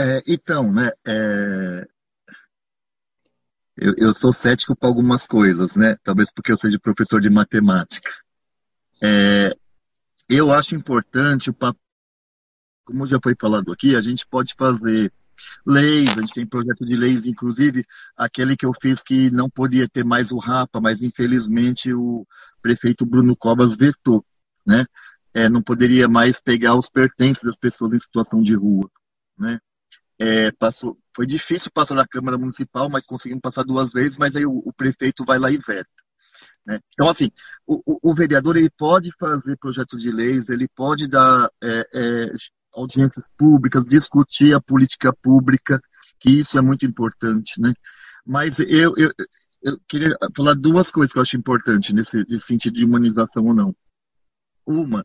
É, então, né, é, eu, eu sou cético para algumas coisas, né? Talvez porque eu seja professor de matemática. É, eu acho importante o papel, como já foi falado aqui, a gente pode fazer leis, a gente tem projeto de leis, inclusive aquele que eu fiz que não podia ter mais o RAPA, mas infelizmente o prefeito Bruno Covas vetou, né? É, não poderia mais pegar os pertences das pessoas em situação de rua, né? É, passou, foi difícil passar da Câmara Municipal, mas conseguimos passar duas vezes, mas aí o, o prefeito vai lá e veta. Né? Então, assim, o, o, vereador ele pode fazer projetos de leis, ele pode dar é, é, audiências públicas, discutir a política pública, que isso é muito importante, né? Mas eu, eu, eu queria falar duas coisas que eu acho importante nesse, nesse sentido de humanização ou não. Uma,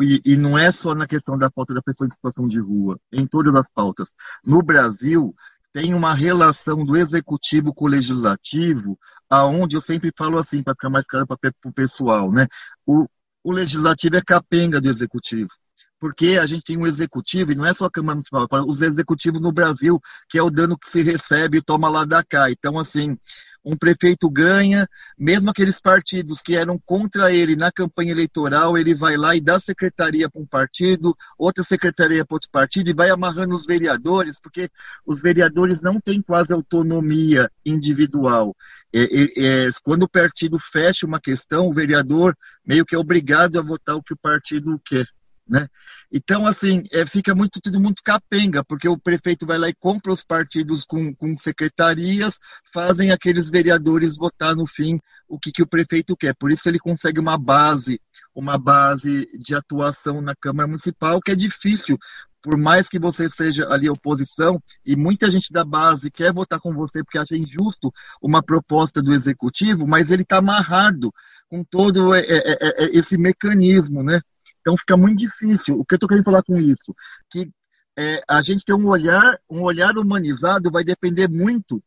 e, e, não é só na questão da pauta da pessoa em situação de rua, em todas as pautas. No Brasil, tem uma relação do executivo com o legislativo, aonde eu sempre falo assim, para ficar mais claro para o pessoal, né? O, o legislativo é capenga do executivo. porque a gente tem um executivo, e não é só a Câmara Municipal, os executivos no Brasil, que é o dano que se recebe e toma lá da cá. Então, assim, um prefeito ganha, mesmo aqueles partidos que eram contra ele na campanha eleitoral, ele vai lá e dá secretaria para um partido, outra secretaria para outro partido e vai amarrando os vereadores, porque os vereadores não têm quase autonomia individual. É, é, é, quando o partido fecha uma questão, o vereador meio que é obrigado a votar o que o partido quer. Né? Então, assim, é, fica muito tudo muito capenga, porque o prefeito vai lá e compra os partidos com, com secretarias, fazem aqueles vereadores votar no fim o que, que o prefeito quer. Por isso ele consegue uma base, uma base de atuação na Câmara Municipal, que é difícil, por mais que você seja ali oposição, e muita gente da base quer votar com você porque acha injusto uma proposta do executivo, mas ele está amarrado com todo é, é, é, esse mecanismo, né? Então fica muito difícil. O que eu estou querendo falar com isso? Que é, a gente tem um olhar, um olhar humanizado vai depender muito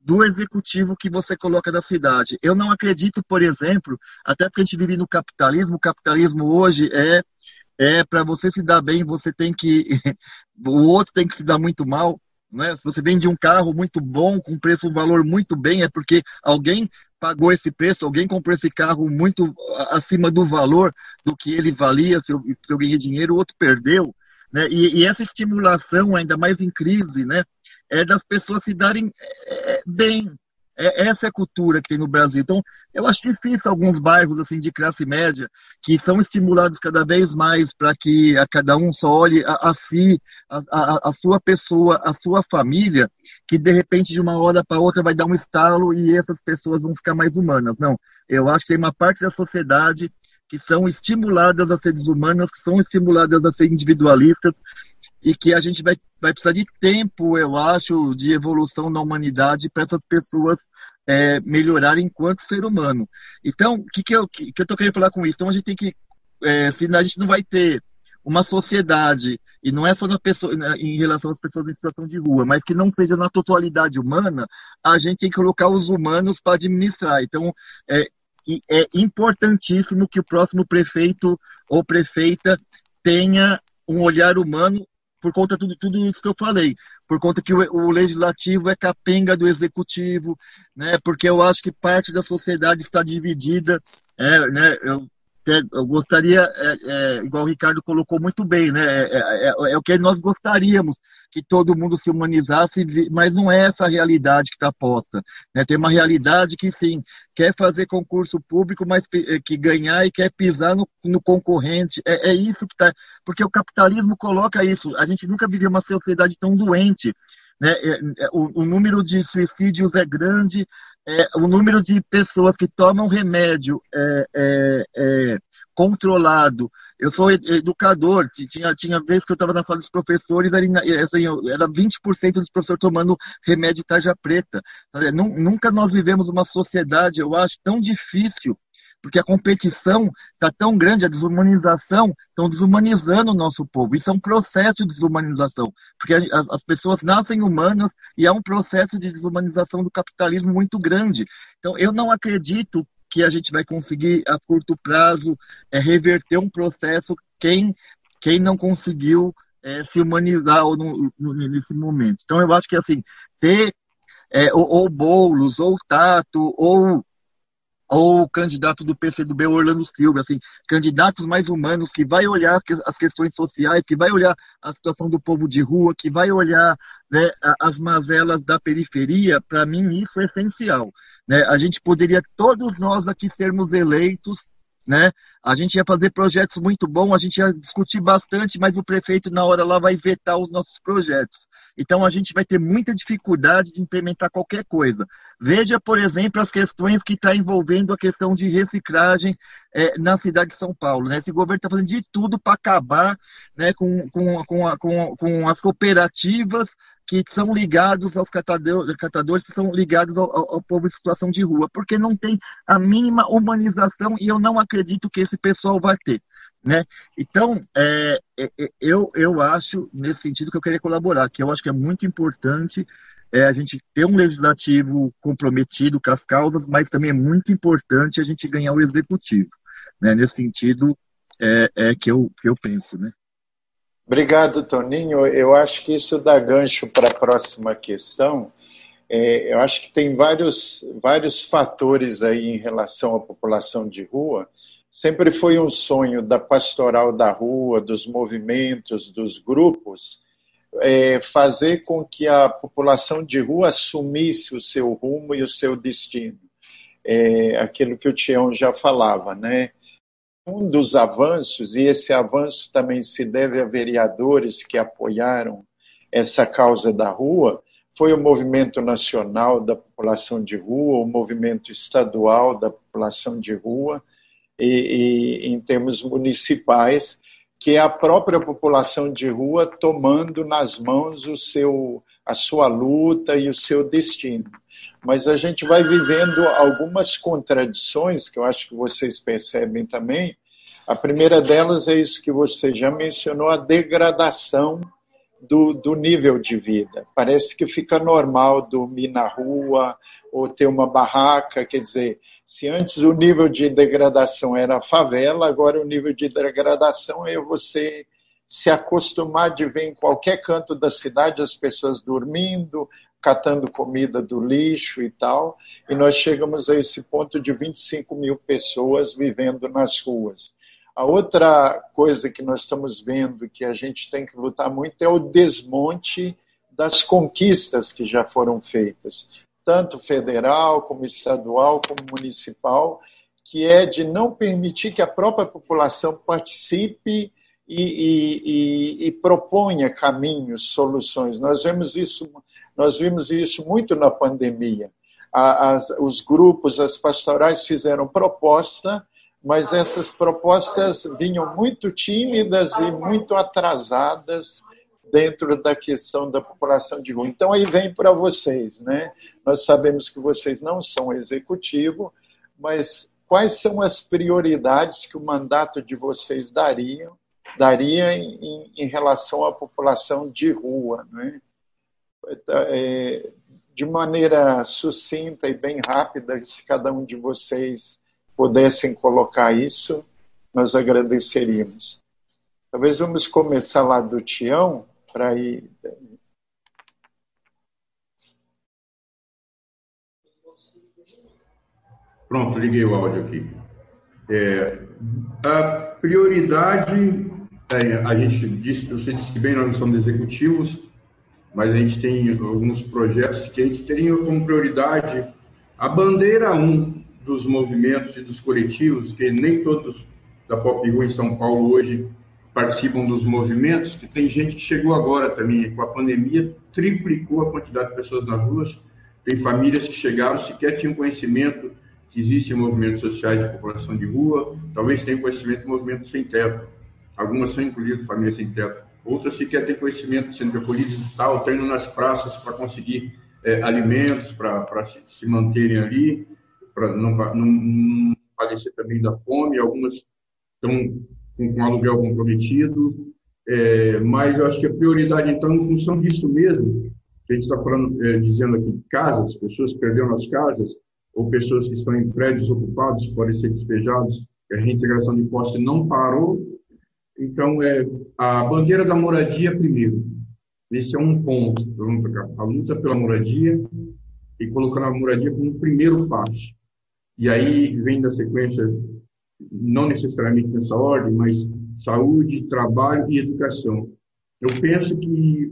do executivo que você coloca da cidade. Eu não acredito, por exemplo, até porque a gente vive no capitalismo, o capitalismo hoje é é para você se dar bem, você tem que [LAUGHS] o outro tem que se dar muito mal. Né? Se você vende um carro muito bom, com preço, um valor muito bem, é porque alguém pagou esse preço, alguém comprou esse carro muito acima do valor do que ele valia, se eu, se eu ganhei dinheiro, o outro perdeu. Né? E, e, essa estimulação, ainda mais em crise, né? é das pessoas se darem é, bem, é, essa é a cultura que tem no Brasil. Então, eu acho difícil alguns bairros assim de classe média que são estimulados cada vez mais para que a cada um só olhe a, a si, a, a, a, sua pessoa, a sua família, que de repente de uma hora para outra vai dar um estalo e essas pessoas vão ficar mais humanas. Não, eu acho que tem uma parte da sociedade que são estimuladas a ser desumanas, que são estimuladas a ser individualistas, e que a gente vai, vai precisar de tempo, eu acho, de evolução na humanidade para essas pessoas é, melhorarem enquanto ser humano. Então, o que, que eu que, que eu estou querendo falar com isso? Então, a gente tem que, é, se a gente não vai ter uma sociedade, e não é só na pessoa, em relação às pessoas em situação de rua, mas que não seja na totalidade humana, a gente tem que colocar os humanos para administrar. Então, é, é importantíssimo que o próximo prefeito ou prefeita tenha um olhar humano por conta de tudo, isso que eu falei, por conta que o, o, legislativo é capenga do executivo, né? Porque eu acho que parte da sociedade está dividida, é, né? Eu eu gostaria, é, é, igual o Ricardo colocou muito bem, né? É, é, é, é, o que nós gostaríamos, que todo mundo se humanizasse, mas não é essa a realidade que está posta. Né? Tem uma realidade que, sim, quer fazer concurso público, mas é, que ganhar e quer pisar no, no concorrente. É, isso que está. Porque o capitalismo coloca isso. A gente nunca viveu uma sociedade tão doente. Né? O, o, número de suicídios é grande, é, o número de pessoas que tomam remédio é, é, é controlado. Eu sou educador, tinha, tinha vezes que eu estava na sala dos professores, era, assim, era 20% dos professores tomando remédio tarja preta. Nunca nós vivemos uma sociedade, eu acho, tão difícil porque a competição está tão grande, a desumanização, estão desumanizando o nosso povo. Isso é um processo de desumanização, porque as, as pessoas nascem humanas e há um processo de desumanização do capitalismo muito grande. Então, eu não acredito que a gente vai conseguir, a curto prazo, é, reverter um processo quem, quem não conseguiu é, se humanizar no, no, nesse momento. Então, eu acho que, assim, ter é, ou, ou Boulos, ou Tato, ou ou o candidato do PCdoB, Orlando Silva, assim, candidatos mais humanos, que vai olhar as questões sociais, que vai olhar a situação do povo de rua, que vai olhar né, as mazelas da periferia, para mim isso é essencial. Né? A gente poderia, todos nós aqui, sermos eleitos né? A gente ia fazer projetos muito bons, a gente ia discutir bastante, mas o prefeito na hora lá vai vetar os nossos projetos. Então a gente vai ter muita dificuldade de implementar qualquer coisa. Veja, por exemplo, as questões que está envolvendo a questão de reciclagem é, na cidade de São Paulo. Né? Esse governo está fazendo de tudo para acabar né, com, com, com, a, com, com as cooperativas que são ligados aos catadores, catadores que são ligados ao, ao, povo em situação de rua, porque não tem a mínima humanização e eu não acredito que esse pessoal vai ter. Né? Então, é, é, é, eu, eu acho, nesse sentido, que eu queria colaborar, que eu acho que é muito importante é, a gente ter um legislativo comprometido com as causas, mas também é muito importante a gente ganhar o executivo. Né? Nesse sentido, é, é que, eu, que eu penso. Né? Obrigado, Toninho. Eu acho que isso dá gancho para a próxima questão. É, eu acho que tem vários, vários fatores aí em relação à população de rua. Sempre foi um sonho da pastoral da rua, dos movimentos, dos grupos, é, fazer com que a população de rua assumisse o seu rumo e o seu destino. É, aquilo que o Tião já falava, né? Um dos avanços, e esse avanço também se deve a vereadores que apoiaram essa causa da rua, foi o movimento nacional da população de rua, o movimento estadual da população de rua, e, e em termos municipais, que é a própria população de rua tomando nas mãos o seu, a sua luta e o seu destino. Mas a gente vai vivendo algumas contradições que eu acho que vocês percebem também, a primeira delas é isso que você já mencionou, a degradação do, do nível de vida. Parece que fica normal dormir na rua ou ter uma barraca, quer dizer, se antes o nível de degradação era favela, agora o nível de degradação é você se acostumar de ver em qualquer canto da cidade as pessoas dormindo, catando comida do lixo e tal, e nós chegamos a esse ponto de 25 mil pessoas vivendo nas ruas. A outra coisa que nós estamos vendo que a gente tem que lutar muito é o desmonte das conquistas que já foram feitas, tanto federal, como estadual, como municipal, que é de não permitir que a própria população participe e, e, e, e proponha caminhos, soluções. Nós vemos isso, nós vimos isso muito na pandemia. As, os grupos, as pastorais fizeram proposta mas essas propostas vinham muito tímidas e muito atrasadas dentro da questão da população de rua. Então, aí vem para vocês, né? Nós sabemos que vocês não são executivo, mas quais são as prioridades que o mandato de vocês daria, daria em, em relação à população de rua, né? É, de maneira sucinta e bem rápida, se cada um de vocês pudessem colocar isso, nós agradeceríamos. Talvez vamos começar lá do Tião, para ir. Pronto, liguei o áudio aqui. É, a prioridade, é, a gente disse, você disse bem, nós somos executivos, mas a gente tem alguns projetos que a gente teria como prioridade a bandeira 1, dos movimentos e dos coletivos, que nem todos da Pop Rua em São Paulo hoje participam dos movimentos, que tem gente que chegou agora também, com a pandemia, triplicou a quantidade de pessoas nas ruas, tem famílias que chegaram, sequer tinham conhecimento que existem movimentos sociais de população de rua, talvez tenham conhecimento de movimentos sem teto, algumas são incluídas famílias sem teto, outras sequer têm conhecimento sendo recolhidas e tal, estão indo nas praças para conseguir é, alimentos, para se manterem ali, para não, não, não padecer também da fome, algumas estão com, com aluguel comprometido, é, mas eu acho que a prioridade, então, em função disso mesmo, que a gente está falando, é, dizendo aqui, casas, pessoas que perderam as casas, ou pessoas que estão em prédios ocupados, podem ser despejados, a reintegração de posse não parou, então, é, a bandeira da moradia primeiro. Esse é um ponto. A luta pela moradia e colocando a moradia como primeiro passo. E aí vem da sequência, não necessariamente nessa ordem, mas saúde, trabalho e educação. Eu penso que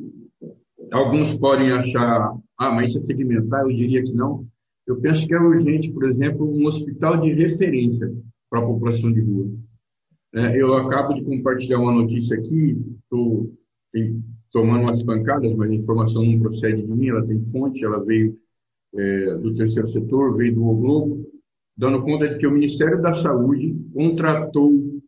alguns podem achar, ah, mas isso é segmentar, eu diria que não. Eu penso que é urgente, por exemplo, um hospital de referência para a população de rua. É, eu acabo de compartilhar uma notícia aqui, estou tomando umas pancadas, mas a informação não procede de mim, ela tem fonte, ela veio é, do terceiro setor, veio do o Globo, dando conta de que o Ministério da Saúde contratou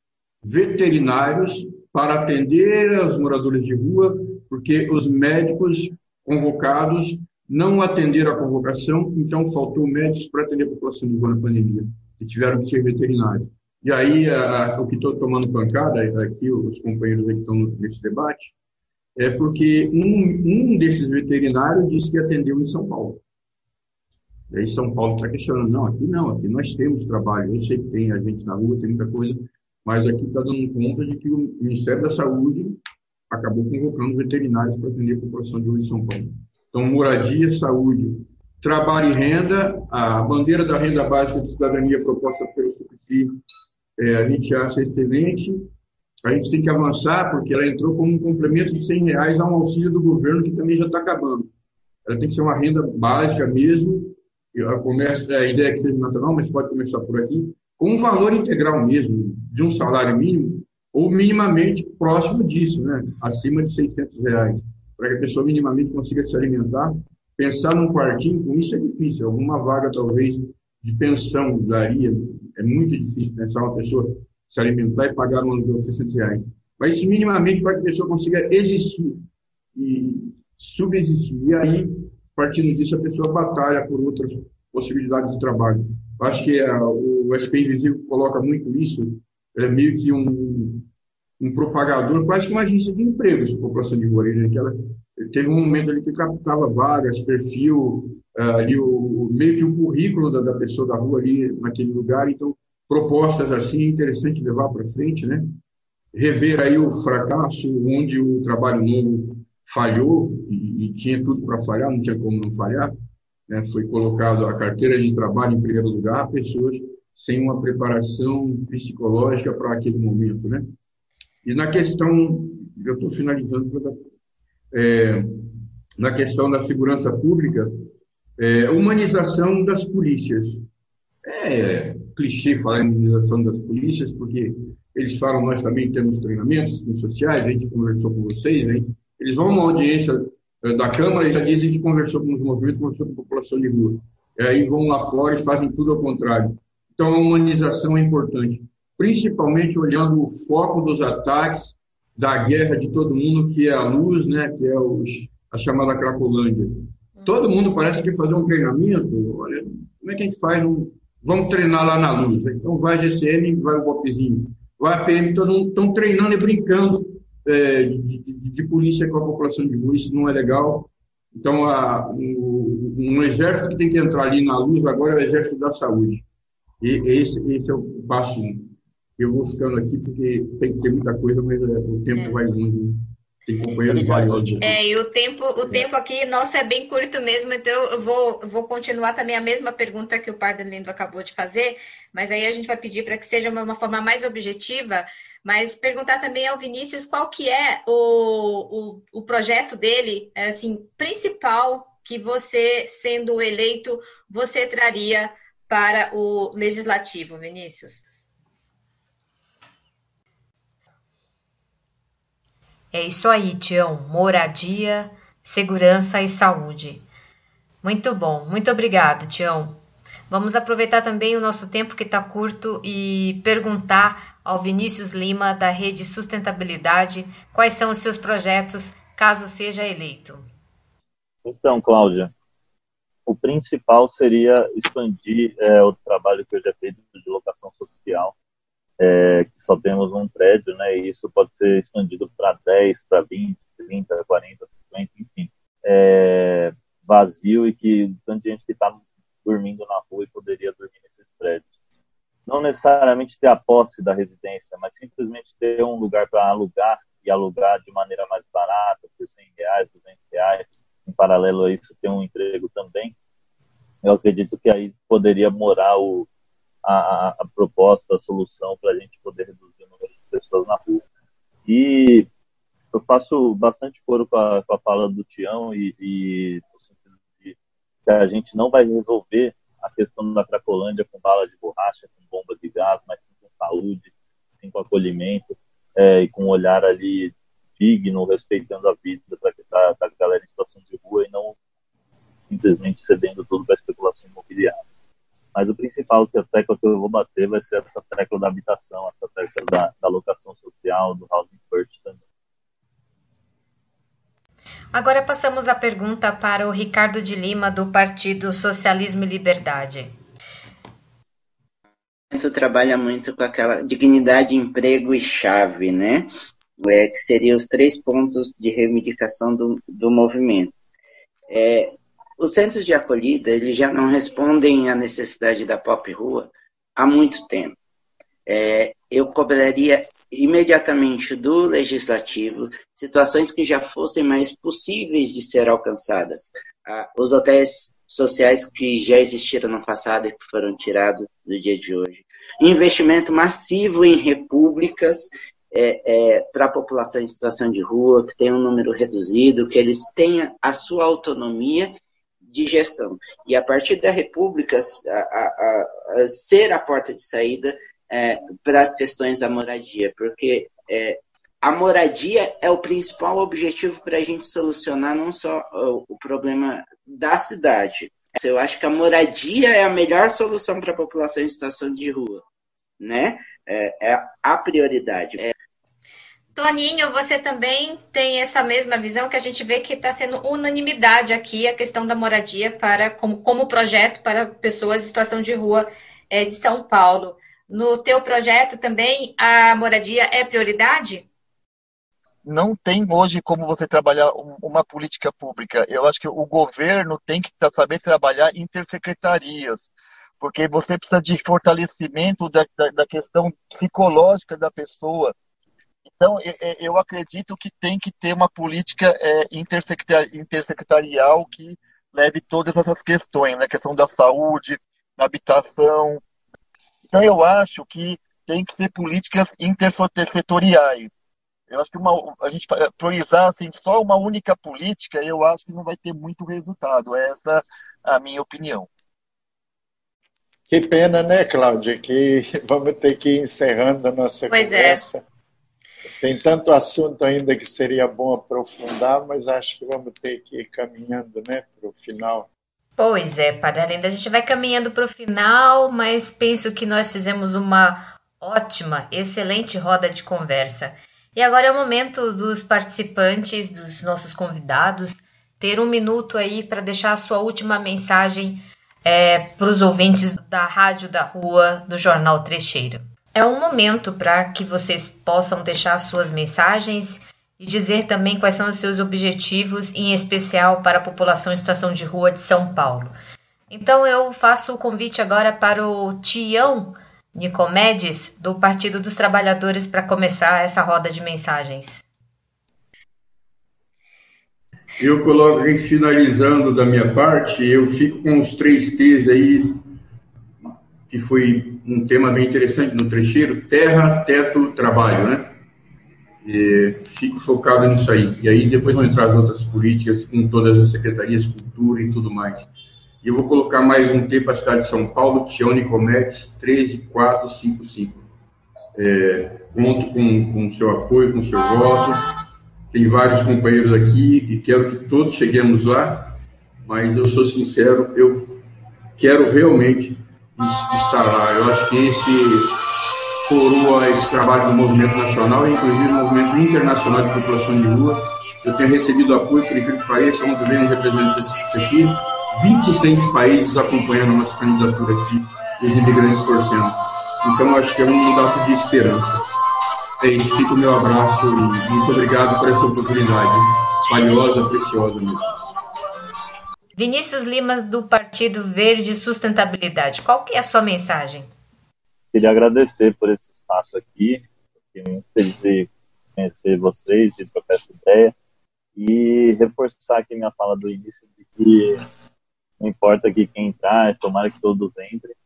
veterinários para atender os moradores de rua, porque os médicos convocados não atenderam a convocação, então faltou médicos para atender a população de rua na pandemia, e tiveram que ser veterinários. E aí, a, o que estou tomando pancada, aqui os companheiros que estão nesse debate, é porque um, um desses veterinários disse que atendeu em São Paulo. E aí São Paulo está questionando, não, aqui não, aqui nós temos trabalho, eu sei que tem a gente na rua, tem muita coisa, mas aqui está dando conta de que o Ministério da Saúde acabou convocando veterinários para atender a população de São Paulo. Então, moradia, saúde, trabalho e renda, a bandeira da renda básica de cidadania proposta pelo Suplicy, é, a gente acha excelente. A gente tem que avançar, porque ela entrou como um complemento de 100 reais a um auxílio do governo, que também já está acabando. Ela tem que ser uma renda básica mesmo, ela começa, a ideia é que seja nacional, mas pode começar por aqui, com um valor integral mesmo, de um salário mínimo, ou minimamente próximo disso, né? acima de 600 reais, para que a pessoa minimamente consiga se alimentar. Pensar num quartinho com isso é difícil, alguma vaga talvez de pensão daria, é muito difícil pensar uma pessoa se alimentar e pagar um aluguel de 600 reais. Mas minimamente para que a pessoa consiga existir e subsistir. E aí, partindo disso, a pessoa batalha por outras possibilidades de trabalho. Eu acho que a, o SP Invisível coloca muito isso, é meio que um, um propagador, quase que uma agência de empregos para a população de Moreira, que ela teve um momento ali que captava vagas, perfil, uh, ali o, meio que o currículo da, da, pessoa da rua ali naquele lugar, então propostas assim interessante levar para frente, né? Rever aí o fracasso onde o trabalho novo falhou e, e tinha tudo para falhar, não tinha como não falhar, né? Foi colocado a carteira de trabalho em primeiro lugar, pessoas sem uma preparação psicológica para aquele momento, né? E na questão, eu estou finalizando, é, na questão da segurança pública, é, humanização das polícias. É clichê falar em humanização das polícias, porque eles falam, nós também temos treinamentos sociais, a gente conversou com vocês, né? eles vão numa audiência é, da Câmara e já dizem que conversou com os movimentos, conversou com a população de rua. E aí vão lá fora e fazem tudo ao contrário. Então, a humanização é importante, principalmente olhando o foco dos ataques, da guerra de todo mundo, que é a luz, né, que é os, a chamada Cracolândia. Todo mundo parece que fazer um treinamento, olha, como é que a gente faz? Um, vamos treinar lá na luz. Então vai a GCM, vai o golpezinho. Vai a PM, todo mundo estão treinando e brincando é, de, de, de, polícia com a população de rua, isso não é legal. Então, a, um, um, exército que tem que entrar ali na luz agora é o exército da saúde. E esse, esse é o passo um. Eu vou ficando aqui porque tem que ter muita coisa, mas é, o tempo é. vai longe. Né? Tem companheiros valiosos. É, e o tempo, o é. tempo aqui, nosso é bem curto mesmo, então eu vou, vou continuar também a mesma pergunta que o Padre Lindo acabou de fazer, mas aí a gente vai pedir para que seja uma, uma forma mais objetiva, mas perguntar também ao Vinícius qual que é o, o, o projeto dele, é, assim, principal que você, sendo eleito, você traria para o legislativo, Vinícius? É isso aí, Tião. Moradia, segurança e saúde. Muito bom, muito obrigado, Tião. Vamos aproveitar também o nosso tempo que está curto e perguntar ao Vinícius Lima, da Rede Sustentabilidade, quais são os seus projetos caso seja eleito. Então, Cláudia, o principal seria expandir é, o trabalho que eu já fiz de locação social, é, que só temos um prédio, né, e isso pode ser expandido para 10, para 20, 30, 40, 50, enfim, é, vazio e que tanta gente que está dormindo na rua e poderia dormir nesses prédios. Não necessariamente ter a posse da residência, mas simplesmente ter um lugar para alugar e alugar de maneira mais barata, por 100 reais, 200 reais, em paralelo a isso ter um emprego também, eu acredito que aí poderia morar o, a, a proposta, a solução para a gente poder reduzir o número de pessoas na rua. E eu faço bastante coro com a, com a fala do Tião e, e que a gente não vai resolver a questão da Cracolândia com bala de borracha, com bomba de gás, mas sim com saúde, sim com acolhimento é, e com um olhar ali digno, respeitando a vida da, galera em situação de rua e não simplesmente cedendo tudo para especulação imobiliária. Mas o principal que a tecla que eu vou bater vai ser essa tecla da habitação, essa tecla da, da locação social, do housing first também. Agora passamos a pergunta para o Ricardo de Lima, do Partido Socialismo e Liberdade. Tu trabalha muito com aquela dignidade, emprego e chave, né? É, que seriam os três pontos de reivindicação do, do movimento. É, os centros de acolhida eles já não respondem à necessidade da pop rua há muito tempo. É, eu cobraria imediatamente do legislativo, situações que já fossem mais possíveis de ser alcançadas. Ah, os hotéis sociais que já existiram no passado e que foram tirados do dia de hoje. Investimento massivo em repúblicas é, é, para a população em situação de rua, que tem um número reduzido, que eles tenham a sua autonomia de gestão. E a partir da república, a, a, a ser a porta de saída é, para as questões da moradia, porque é, a moradia é o principal objetivo para a gente solucionar não só o, o, problema da cidade. Eu acho que a moradia é a melhor solução para a população em situação de rua, né? É, é a prioridade. É. Toninho, você também tem essa mesma visão que a gente vê que está sendo unanimidade aqui a questão da moradia para como, como projeto para pessoas em situação de rua é, de São Paulo. No teu projeto também a moradia é prioridade? Não tem hoje como você trabalhar uma política pública. Eu acho que o governo tem que saber trabalhar intersecretarias, porque você precisa de fortalecimento da, da, da questão psicológica da pessoa. Então, eu acredito que tem que ter uma política é, intersecretarial que leve todas essas questões, né? A questão da saúde, da habitação, então, eu acho que tem que ser políticas intersetoriais. Eu acho que uma, a gente priorizar assim, só uma única política, eu acho que não vai ter muito resultado. Essa é a minha opinião. Que pena, né, Cláudia, que [LAUGHS] vamos ter que ir encerrando a nossa pois é. conversa. É. Tem tanto assunto ainda que seria bom aprofundar, mas acho que vamos ter que ir caminhando né, para o final. Pois é, Padre Arlindo, a gente vai caminhando para o final, mas penso que nós fizemos uma ótima, excelente roda de conversa. E agora é o momento dos participantes, dos nossos convidados, ter um minuto aí para deixar a sua última mensagem é, para os ouvintes da Rádio da Rua, do Jornal Trecheiro. É um momento para que vocês possam deixar suas mensagens e dizer também quais são os seus objetivos, em especial para a população em situação de rua de São Paulo. Então eu faço o convite agora para o Tião Nicomedes, do Partido dos Trabalhadores, para começar essa roda de mensagens. Eu coloco, finalizando da minha parte, eu fico com os três T's aí, que foi um tema bem interessante no trecheiro, terra, teto, trabalho, né? E fico focado nisso aí. E aí depois vão entrar as outras políticas com todas as secretarias, cultura e tudo mais. E eu vou colocar mais um T para a cidade de São Paulo, Tione Comex 13455. É, conto com o seu apoio, com seu voto. Tem vários companheiros aqui e quero que todos cheguemos lá, mas eu sou sincero, eu quero realmente estar lá. Eu acho que esse coroa esse trabalho do movimento nacional e inclusive o movimento internacional de população de rua. Eu tenho recebido apoio, por incrível que pareça, ontem um representante aqui, 26 países acompanhando a nossa candidatura aqui os imigrantes torcendo. Então, acho que é um mandato de esperança. É isso, fica o meu abraço e muito obrigado por essa oportunidade valiosa, preciosa mesmo. Vinícius Lima, do Partido Verde Sustentabilidade, qual que é a sua mensagem? Queria agradecer por esse espaço aqui, fiquei muito feliz de conhecer vocês, de trocar essa ideia e reforçar aqui minha fala do início de que não importa aqui quem entrar, tomara que todos entrem.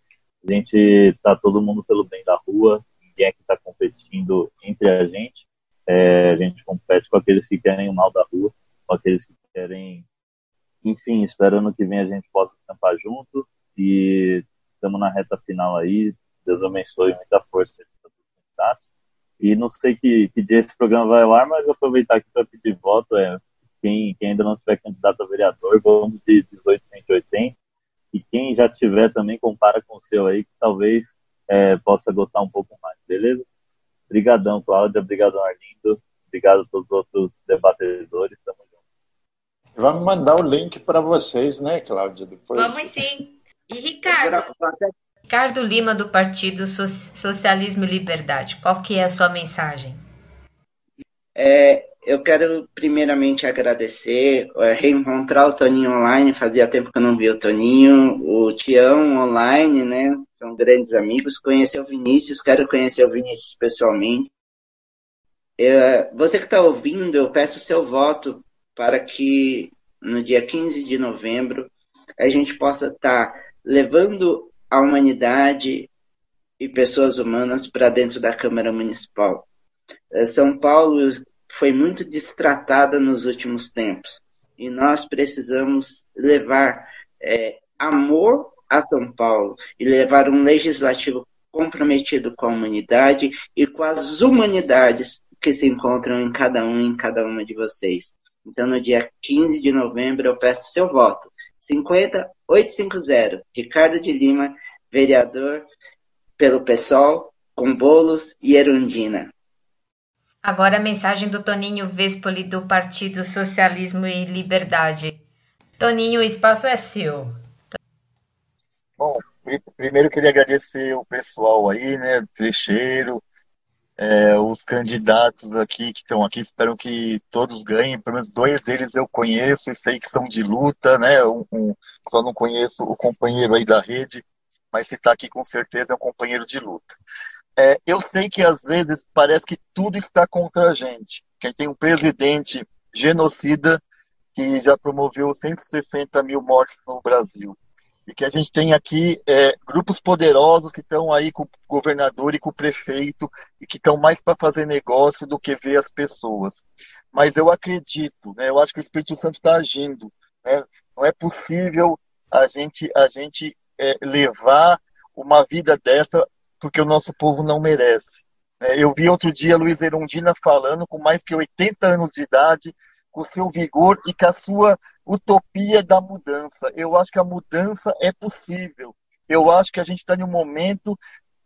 A gente está todo mundo pelo bem da rua, ninguém aqui está competindo entre a gente. É, a gente compete com aqueles que querem o mal da rua, com aqueles que querem, enfim, esperando que vem a gente possa estampar junto e estamos na reta final aí, Deus abençoe, muita força. E não sei que, que dia esse programa vai ar, mas vou aproveitar aqui para pedir voto. É, quem, quem ainda não tiver candidato a vereador, vamos de 1880. E quem já tiver também, compara com o seu aí, que talvez é, possa gostar um pouco mais, beleza? Obrigadão, Cláudia. Obrigado, Arlindo. Obrigado a todos os outros debatedores. Tamo junto. Vamos mandar o link para vocês, né, Cláudia? Depois... Vamos sim. E Ricardo, Ricardo Lima, do Partido Socialismo e Liberdade, qual que é a sua mensagem? É, eu quero primeiramente agradecer, é, reencontrar o Toninho online, fazia tempo que eu não vi o Toninho, o Tião online, né? São grandes amigos. Conhecer o Vinícius, quero conhecer o Vinícius pessoalmente. Eu, você que está ouvindo, eu peço seu voto para que no dia 15 de novembro a gente possa estar tá levando a humanidade e pessoas humanas para dentro da Câmara Municipal. É, São Paulo foi muito distratada nos últimos tempos e nós precisamos levar é, amor a São Paulo e levar um legislativo comprometido com a humanidade e com as humanidades que se encontram em cada um em cada uma de vocês. Então, no dia 15 de novembro, eu peço seu voto. 50850, Ricardo de Lima, vereador pelo PSOL, com Bolos e Erundina. Agora a mensagem do Toninho Vespoli, do Partido Socialismo e Liberdade. Toninho, o espaço é seu. Bom, primeiro queria agradecer o pessoal aí, né, trecheiro, é, os candidatos aqui que estão aqui, espero que todos ganhem, pelo menos dois deles eu conheço e sei que são de luta, né? Um, um, só não conheço o companheiro aí da rede, mas se está aqui com certeza é um companheiro de luta. É, eu sei que às vezes parece que tudo está contra a gente, que tem um presidente genocida que já promoveu 160 mil mortes no Brasil e que a gente tem aqui é, grupos poderosos que estão aí com o governador e com o prefeito e que estão mais para fazer negócio do que ver as pessoas. Mas eu acredito, né, eu acho que o Espírito Santo está agindo. Né? Não é possível a gente, a gente é, levar uma vida dessa porque o nosso povo não merece. É, eu vi outro dia Luiz Erundina falando, com mais que 80 anos de idade, com seu vigor e com a sua utopia da mudança. Eu acho que a mudança é possível. Eu acho que a gente está em um momento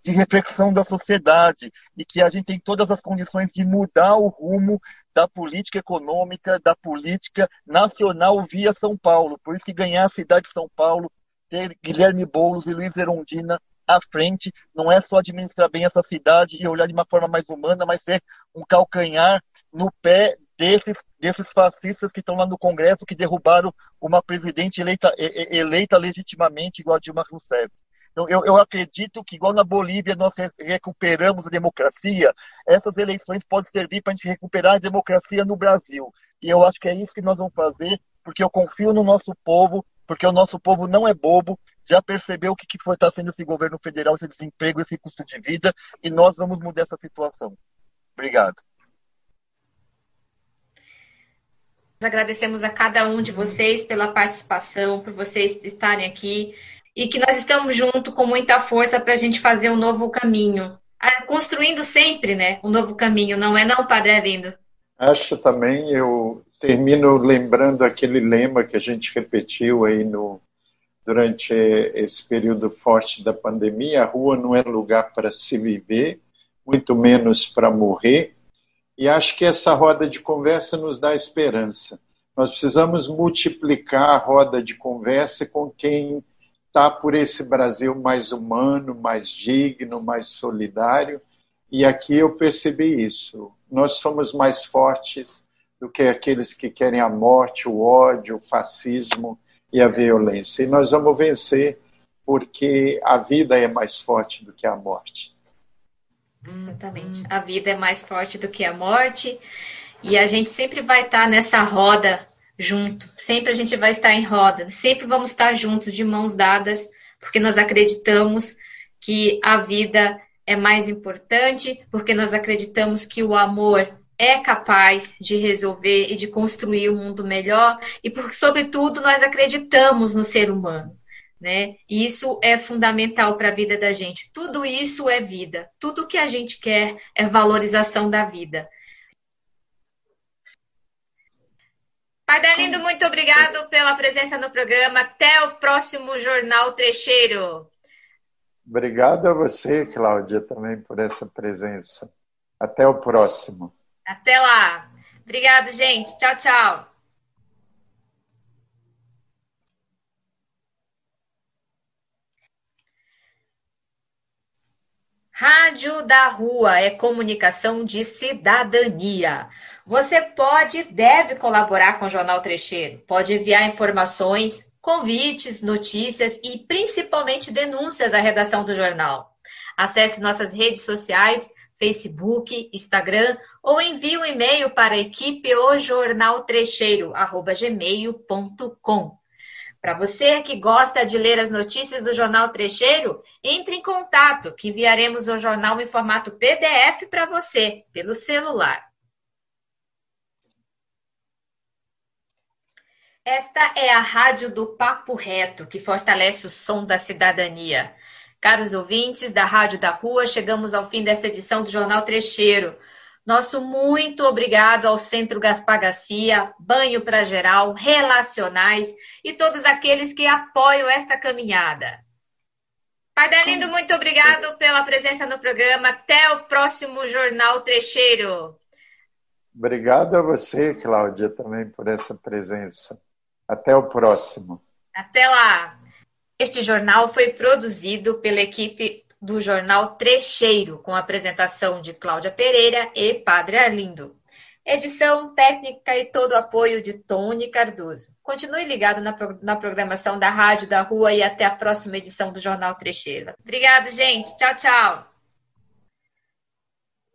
de reflexão da sociedade e que a gente tem todas as condições de mudar o rumo da política econômica, da política nacional via São Paulo. Por isso que ganhar a cidade de São Paulo, ter Guilherme Boulos e Luiz Erundina à frente, não é só administrar bem essa cidade e olhar de uma forma mais humana, mas ser um calcanhar no pé desses, desses fascistas que estão lá no Congresso que derrubaram uma presidente eleita, eleita legitimamente igual a Dilma Rousseff. Então, eu, eu acredito que, igual na Bolívia, nós recuperamos a democracia, essas eleições podem servir para a gente recuperar a democracia no Brasil. E eu acho que é isso que nós vamos fazer, porque eu confio no nosso povo, porque o nosso povo não é bobo, já percebeu o que, que foi estar sendo esse governo federal, esse desemprego, esse custo de vida, e nós vamos mudar essa situação. Obrigado. Agradecemos a cada um de vocês pela participação, por vocês estarem aqui e que nós estamos juntos com muita força para a gente fazer um novo caminho. Ah, construindo sempre, né? Um novo caminho, não é não, Padre Arlindo? Acho também, eu termino lembrando aquele lema que a gente repetiu aí no, durante esse período forte da pandemia, a rua não é lugar para se viver, muito menos para morrer, e acho que essa roda de conversa nos dá esperança. Nós precisamos multiplicar a roda de conversa com quem está por esse Brasil mais humano, mais digno, mais solidário. E aqui eu percebi isso. Nós somos mais fortes do que aqueles que querem a morte, o ódio, o fascismo e a violência. E nós vamos vencer porque a vida é mais forte do que a morte. Exatamente. A vida é mais forte do que a morte. E a gente sempre vai estar nessa roda junto. Sempre a gente vai estar em roda. Sempre vamos estar juntos, de mãos dadas, porque nós acreditamos que a vida é mais importante, porque nós acreditamos que o amor é capaz de resolver e de construir um mundo melhor, e porque, sobretudo, nós acreditamos no ser humano né? Isso é fundamental para a vida da gente. Tudo isso é vida. Tudo que a gente quer é valorização da vida. Ardelindo, muito obrigado pela presença no programa. Até o próximo Jornal Trecheiro. Obrigado a você, Cláudia, também por essa presença. Até o próximo. Até lá. Obrigado, gente. Tchau, tchau. Rádio da Rua é comunicação de cidadania. Você pode e deve colaborar com o Jornal Trecheiro. Pode enviar informações, convites, notícias e principalmente denúncias à redação do jornal. Acesse nossas redes sociais, Facebook, Instagram ou envie um e-mail para a Para você que gosta de ler as notícias do Jornal Trecheiro, entre em contato, que enviaremos o jornal em formato PDF para você, pelo celular. Esta é a Rádio do Papo Reto, que fortalece o som da cidadania. Caros ouvintes da Rádio da Rua, chegamos ao fim desta edição do Jornal Trecheiro. Nosso muito obrigado ao Centro Gaspar Garcia, Banho para Geral, Relacionais e todos aqueles que apoiam esta caminhada. Pai Delindo, muito obrigado pela presença no programa. Até o próximo Jornal Trecheiro. Obrigado a você, Cláudia, também por essa presença. Até o próximo. Até lá. Este jornal foi produzido pela equipe do jornal Trecheiro, com a apresentação de Cláudia Pereira e Padre Arlindo. Edição técnica e todo o apoio de Tony Cardoso. Continue ligado na, na programação da Rádio da Rua e até a próxima edição do Jornal Trecheiro. Obrigado, gente. Tchau, tchau.